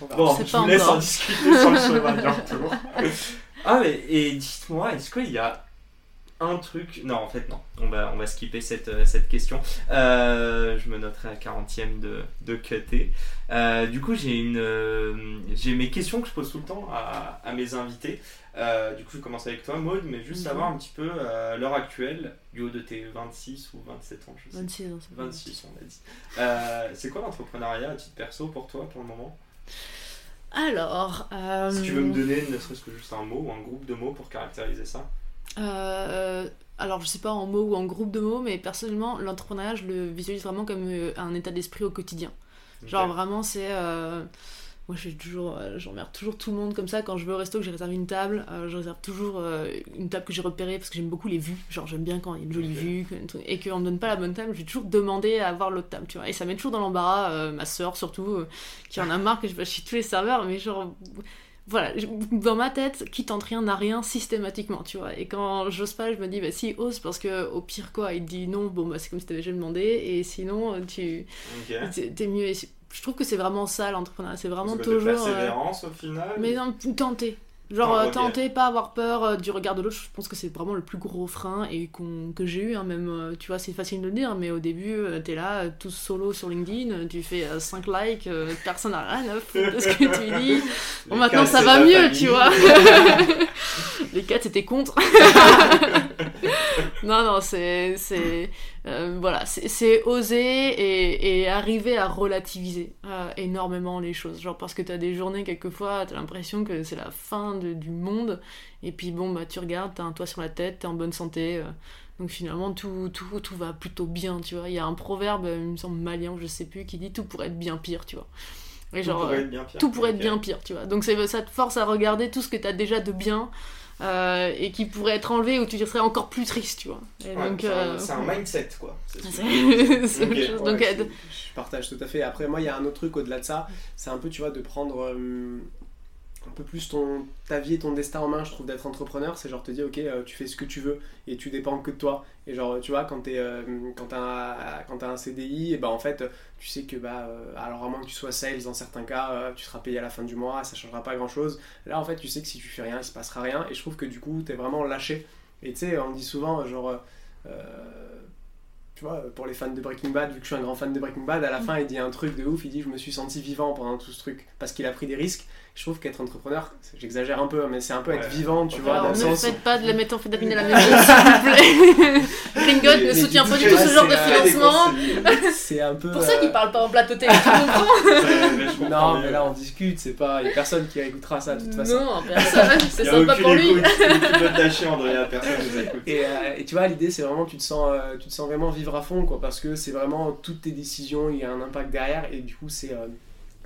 On verra. Bon, je vous laisse en discuter sur le chemin. ah, mais et dites-moi, est-ce qu'il y a un truc. Non, en fait, non. On va, on va skipper cette, euh, cette question. Euh, je me noterai à 40ème de, de cutter. Euh, du coup, j'ai une, euh, j'ai mes questions que je pose tout le temps à, à mes invités. Du coup, je commence avec toi, Maud, mais juste Mhm. savoir un petit peu l'heure actuelle, du haut de tes 26 ou 27 ans, je sais 26 ans. c'est bon. 26, on a dit. C'est quoi l'entrepreneuriat à titre perso pour toi pour le moment? Alors. euh, Si tu veux me donner ne serait-ce que juste un mot ou un groupe de mots pour caractériser ça. Euh, alors, je sais pas en mots ou en groupe de mots, mais personnellement, l'entrepreneuriat, je le visualise vraiment comme euh, un état d'esprit au quotidien. Genre, vraiment, c'est. euh, Moi, je toujours. euh, J'emmerde toujours tout le monde comme ça. Quand je vais au resto, que j'ai réservé une table, euh, je réserve toujours euh, une table que j'ai repérée parce que j'aime beaucoup les vues. Genre, j'aime bien quand il y a une jolie vue que- et qu'on me donne pas la bonne table, je vais toujours demander à avoir l'autre table, tu vois. Et ça met toujours dans l'embarras, ma soeur surtout, qui en a marre que je vais chez tous les serveurs, mais genre. Voilà, dans ma tête, qui tente rien n'a rien systématiquement, tu vois. Et quand j'ose pas, je me dis, bah si, ose, parce que au pire, quoi, il te dit non, bon, bah c'est comme si t'avais déjà demandé, et sinon, tu. Ok. T'es t'es mieux. Je trouve que c'est vraiment ça l'entrepreneuriat. C'est vraiment de toujours. euh, persévérance au final. mais non, tenter. Genre euh, tenter, pas avoir peur euh, du regard de l'autre. Je pense que c'est vraiment le plus gros frein et que j'ai eu. hein, même, tu vois, c'est facile de le dire, mais au début, t'es là, tout solo sur LinkedIn, tu fais 5 likes, personne n'a rien à foutre de ce que tu dis. Bon, Les maintenant ça va mieux, famille. tu vois. Les 4 c'était contre. non, non, c'est. Euh, voilà, c'est- c'est oser et, et arriver à relativiser euh, énormément les choses. Genre, parce que t'as des journées, quelquefois, t'as l'impression que c'est la fin de- du monde. Et puis, bon, bah, tu regardes, t'as un toit sur la tête, t'es en bonne santé. euh, donc, finalement, tout, tout, tout va plutôt bien, tu vois. Il y a un proverbe, il me semble malien, je sais plus, qui dit tout pourrait être bien pire, tu vois. Et Tout genre, pourrait être bien pire. tout pourrait être bien pire, tu vois. Donc c'est- ça te force à regarder tout ce que tu as déjà de bien euh, et qui pourrait être enlevé ou tu serais encore plus triste, tu vois. Et Ouais, donc, c'est un- euh, c'est un, mindset quoi. C'est chose. Ouais, Donc, je, euh, je partage tout à fait. Après, moi, il y a un autre truc au-delà de ça. C'est un peu, tu vois, de prendre euh, un peu plus ton, ta vie et ton destin en main, je trouve, d'être entrepreneur. C'est genre te dire, ok, euh, tu fais ce que tu veux et tu dépends que de toi. Et genre, tu vois, quand t'es, euh, quand t'as un, un CDI, et ben en fait, tu sais que, bah, euh, alors à moins que tu sois sales, dans certains cas, tu seras payé à la fin du mois, ça changera pas grand-chose. Là, en fait, tu sais que si tu fais rien, il se passera rien. Et je trouve que du coup, t'es vraiment lâché. Et tu sais, on dit souvent, genre. Tu vois, pour les fans de Breaking Bad, vu que je suis un grand fan de Breaking Bad, à la fin il dit un truc de ouf, il dit je me suis senti vivant pendant tout ce truc parce qu'il a pris des risques. Je trouve qu'être entrepreneur, j'exagère un peu, mais c'est un peu être vivant, tu vois, alors, dans le ne sens. faites pas de la méthamphétamine à la maison, s'il vous plaît. Gringot ne soutient pas du tout ce genre de financement. C'est un peu. Pour ça euh, qu'il parle pas en plateau télé, tu comprends Non, mais là on discute, c'est pas. Y a personne qui écoutera ça de toute façon. Non, personne, c'est Il y a sympa pour lui. écoute, Andrea, personne nous écoute. Et, euh, et tu vois, l'idée c'est vraiment tu te sens, euh, tu te sens vraiment vivre à fond quoi, parce que c'est vraiment toutes tes décisions, il y a un impact derrière et du coup c'est euh,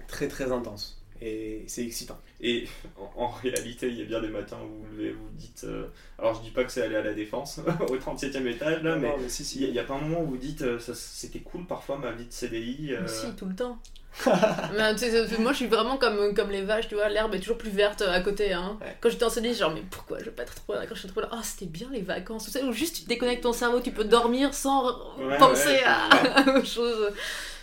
très très intense et c'est excitant. Et en, en réalité, il y a bien des matins où vous vous levez, vous vous dites. euh, alors, je dis pas que c'est aller à la défense, au 37 e étage, là, mais Non, mais si, si. il n'y a, pas un moment où vous dites euh, ça, c'était cool parfois ma vie de CDI. euh, Si, tout le temps. mais, tu sais, c'est- moi je suis vraiment comme, comme les vaches, tu vois, l'herbe est toujours plus verte à côté. Hein. Ouais. Quand j'étais en CDI, genre, mais pourquoi je veux pas être trop là? Quand je suis trop là, ah c'était bien les vacances, ou juste tu déconnectes ton cerveau, tu peux dormir sans Ouais, penser ouais, à autre chose.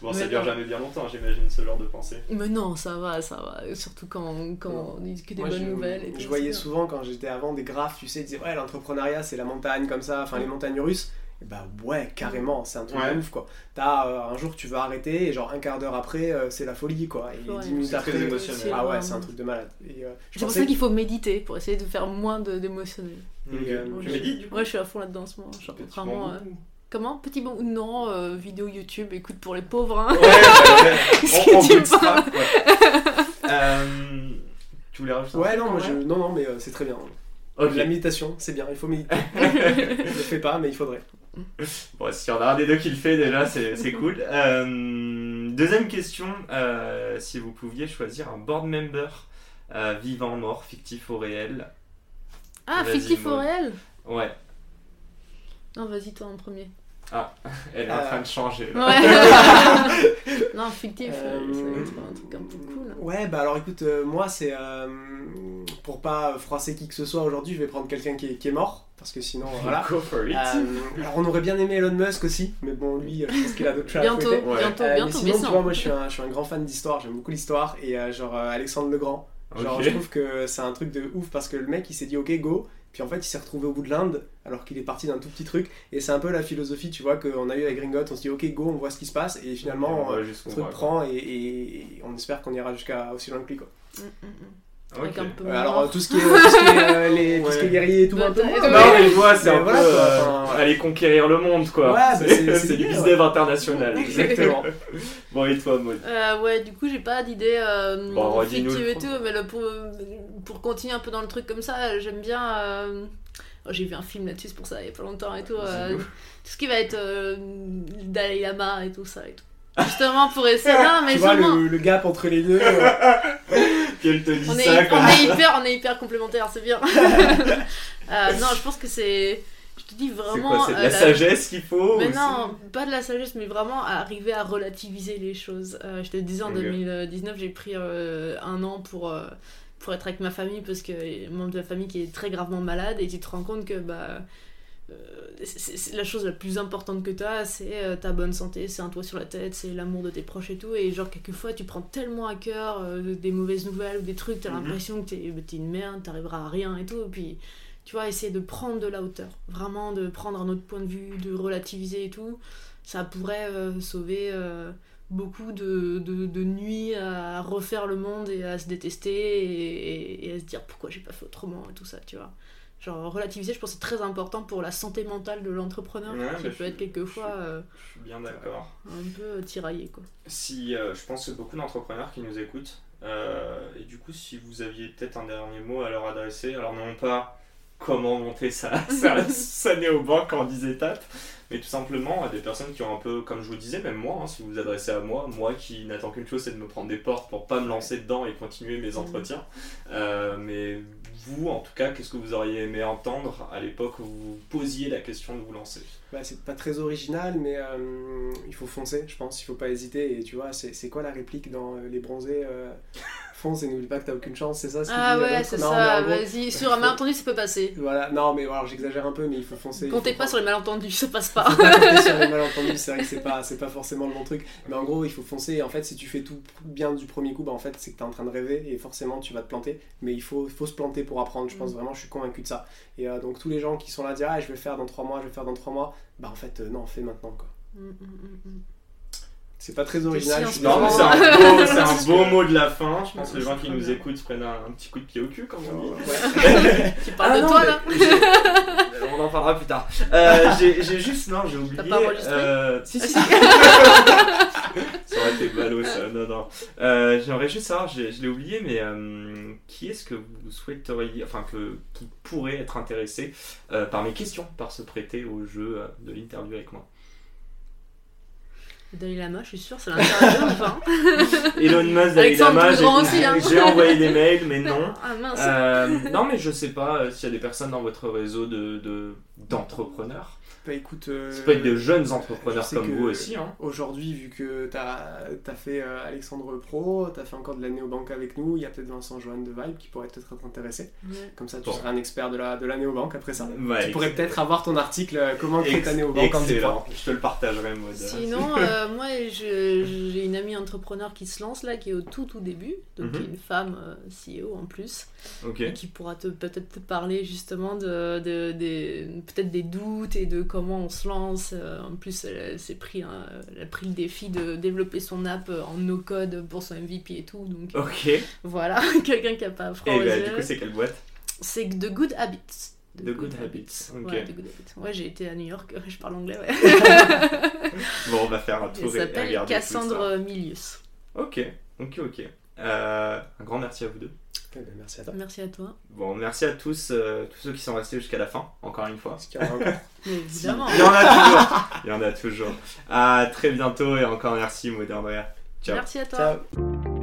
Bon, ça dure jamais bien longtemps, j'imagine, ce genre de pensée. Mais non, ça va, ça va. Surtout quand, quand on dit que des Moi, bonnes je, nouvelles. Et tout, je voyais souvent quand j'étais avant des graphes, tu sais, ils disaient ouais, l'entrepreneuriat c'est la montagne comme ça, enfin les montagnes russes. Et bah ouais, carrément, c'est un truc Ouais. de ouf quoi. T'as euh, un jour tu veux arrêter et genre un quart d'heure après euh, c'est la folie quoi. Et Ouais. 10 minutes après. Ah ouais, c'est un truc de malade. Euh, je C'est pour ça qu'il faut méditer pour essayer de faire moins d'émotionnel. Et, Ok. euh, je- médites du coup Ouais, je suis à fond là-dedans en ce moment. Genre, vraiment. Comment Petit bon Non, euh, vidéo YouTube, écoute pour les pauvres. Hein. Ouais, ouais, ouais. Ouais. Euh, tu voulais rajouter Ouais, non, moi je... non, non, mais euh, c'est très bien. La méditation, c'est bien, il faut méditer. je le fais pas, mais il faudrait. Bon, si on a un des deux qui le fait déjà, c'est c'est cool. Euh, deuxième question, euh, si vous pouviez choisir un board member euh, vivant, mort, fictif ou réel. Ah, Vas-y, fictif ou Maud. réel? Ouais, Non, vas-y, toi en premier. elle est en train de changer. là. Ouais. non, fictif, euh, Euh, ça va être un truc un peu cool. Ouais, bah alors écoute, euh, moi c'est. euh, pour pas froisser qui que ce soit aujourd'hui, je vais prendre quelqu'un qui est, qui est mort, parce que sinon, voilà. Go for it. Euh, alors on aurait bien aimé Elon Musk aussi, mais bon, lui, je pense qu'il a d'autres choses à Bientôt. Ouais. bientôt, Euh, mais bientôt, sinon, mais tu vois, moi je suis un, je suis un grand fan d'histoire, j'aime beaucoup l'histoire, et euh, genre euh, Alexandre le Grand, genre Ok. je trouve que c'est un truc de ouf parce que le mec il s'est dit ok go, puis en fait il s'est retrouvé au bout de l'Inde alors qu'il est parti d'un tout petit truc, et c'est un peu la philosophie, tu vois, qu'on a eu avec Gringot, on se dit ok go, on voit ce qui se passe, et finalement On truc bout, prend, et, et- et on espère qu'on ira jusqu'à aussi loin que lui quoi. Mm, mm, un peu alors euh, tout ce qui est, tout ce qui est, euh, les, tout ce qui est Ouais. guerrier et tout, un peu moins, mais- Non, mais je vois, c'est un voilà, peu euh, enfin, aller conquérir le monde, quoi. Ouais, bah, c'est du business international. Exactement. bon, et toi, Maud? Euh, ouais, du coup, j'ai pas d'idée euh, Bon, fictive et tout, mais le- pour, pour continuer un peu dans le truc comme ça, j'aime bien. euh, oh, j'ai vu un film là-dessus, c'est pour ça, il y a pas longtemps et tout. euh, tout ce qui va être euh, Dalai Lama et tout ça et tout. Justement pour essayer. Non, mais tu vois justement, le, le gap entre les deux. euh, Qu'elle te dit on, est, ça on, comme est hyper, on est hyper complémentaires, c'est bien. Euh, non, je pense que c'est. Je te dis C'est vraiment. quoi C'est de euh, la la- sagesse qu'il faut Mais non, pas de la sagesse, mais vraiment arriver à relativiser les choses. Euh, je te disais en Ok. 2019, j'ai pris euh, un an pour, euh, pour être avec ma famille parce que y a un membre de la famille qui est très gravement malade et tu te rends compte que bah, c'est- c'est la chose la plus importante que tu as, c'est euh, ta bonne santé, c'est un toit sur la tête, c'est l'amour de tes proches et tout. Et genre, quelquefois, tu prends tellement à cœur euh, des mauvaises nouvelles ou des trucs, tu as Mhm. l'impression que t'es es une merde, t'arriveras à rien et tout. Et puis tu vois, essayer de prendre de la hauteur, vraiment de prendre un autre point de vue, de relativiser et tout, ça pourrait euh, sauver euh, beaucoup de, de, de nuits à refaire le monde et à se détester et, et- et à se dire pourquoi j'ai pas fait autrement et tout ça, tu vois. Genre relativiser, je pense que c'est très important pour la santé mentale de l'entrepreneur Ouais, qui bah, peut je- être quelquefois euh, Je suis bien d'accord. un peu euh, tiraillé quoi. Si, euh, je pense que beaucoup d'entrepreneurs qui nous écoutent. euh, et du coup, si vous aviez peut-être un dernier mot à leur adresser, alors non pas comment monter sa, sa, sa néobanque en 10 étapes, mais tout simplement à des personnes qui ont un peu, comme je vous disais, même moi, hein, si vous vous adressez à moi, moi qui n'attends qu'une chose, c'est de me prendre des portes pour pas me lancer dedans et continuer mes entretiens. Euh, mais vous, en tout cas, qu'est-ce que vous auriez aimé entendre à l'époque où vous posiez la question de vous lancer bah, c'est pas très original, mais euh, il faut foncer, je pense. Il faut pas hésiter. Et tu vois, c'est quoi la réplique dans euh, Les Bronzés euh, Fonce et n'oublie pas que t'as aucune chance, c'est ça ce Ah dit, ouais, c'est ça, vas-y, sur un malentendu ça peut passer. Voilà, non, mais alors j'exagère un peu, mais il faut foncer. Comptez pas sur les malentendus, ça passe pas. faut pas compter sur les malentendus, c'est vrai que c'est pas, c'est pas forcément le bon truc. Mais en gros, il faut foncer. Et en fait, si tu fais tout bien du premier coup, bah en fait, c'est que t'es en train de rêver et forcément tu vas te planter. Mais il faut, faut se planter pour apprendre, je pense Mm. vraiment, je suis convaincu de ça. Et euh, donc, tous les gens qui sont là dire, ah, je vais faire dans 3 mois, je vais faire dans 3 mois, bah en fait, euh, non, fais maintenant quoi. Mm, mm. C'est pas très original. si je suis Non, mais c'est un beau, c'est un Parce beau que- mot de la fin. Je pense que les gens qui nous écoutent se prennent un, un petit coup de pied au cul, comme on dit. Ouais. Tu parles Ah de non, toi là on en parlera plus tard. Euh, j'ai j'ai juste, non, j'ai oublié. T'as pas euh, Si, si, si. ça aurait été ballot, ça. Non, non. Euh, J'aimerais juste savoir, j'ai- je l'ai oublié, mais euh, qui est-ce que vous souhaiteriez, enfin, que, qui pourrait être intéressé euh, par mes questions, par se prêter au jeu de l'interview avec moi? Dalai Lama, je suis sûre, ça l'intéresse enfin. Elon Musk, Dalai Lama, Grand j'ai- aussi, hein. j'ai envoyé des mails, mais non. Ah mince. Euh, non, mais je sais pas euh, s'il y a des personnes dans votre réseau de de- d'entrepreneurs. Bah écoute. euh, Ça peut être de jeunes entrepreneurs je comme vous aussi. Hein. Aujourd'hui, vu que tu as, fait euh, Alexandre Pro, tu as fait encore de la néobanque avec nous, il y a peut-être Vincent Joanne de Vibe qui pourrait peut-être être intéressé. Ouais. Comme ça, tu Bon. seras un expert de la, de la néobanque après ça. Ouais, tu pourrais peut-être avoir ton article Comment créer ta néobanque en 10 Excellent. points. Je te le partagerai, moi. Sinon, euh, moi, je- j'ai une amie entrepreneur qui se lance là, qui est au tout tout début, donc qui est une femme euh, CEO en plus, Ok. et qui pourra te peut-être te parler justement de, peut-être des doutes et de comment on se lance. Euh, En plus, elle, elle s'est pris, un- elle a pris le défi de développer son app en no code pour son MVP et tout, donc euh, Ok. Et voilà, quelqu'un qui a pas froid aux bah, yeux. du coup, c'est quelle boîte? C'est The Good Habits. The Good Habits. Ouais, The Good Habits. Ouais, j'ai été à New York, je parle anglais, ouais. Bon, on va faire un Elle tour et s'appelle regarder tout Cassandre Milius. ça. Ok. Ok, ok. Euh, un grand merci à vous deux. Eh ben, merci à toi. Merci à toi. Bon, merci à tous, euh, tous ceux qui sont restés jusqu'à la fin, encore une fois. Qu'il y en a évidemment. Il y en a toujours. Il y en a toujours. À très bientôt et encore merci, et Andrea. Ciao. Merci à toi. Ciao.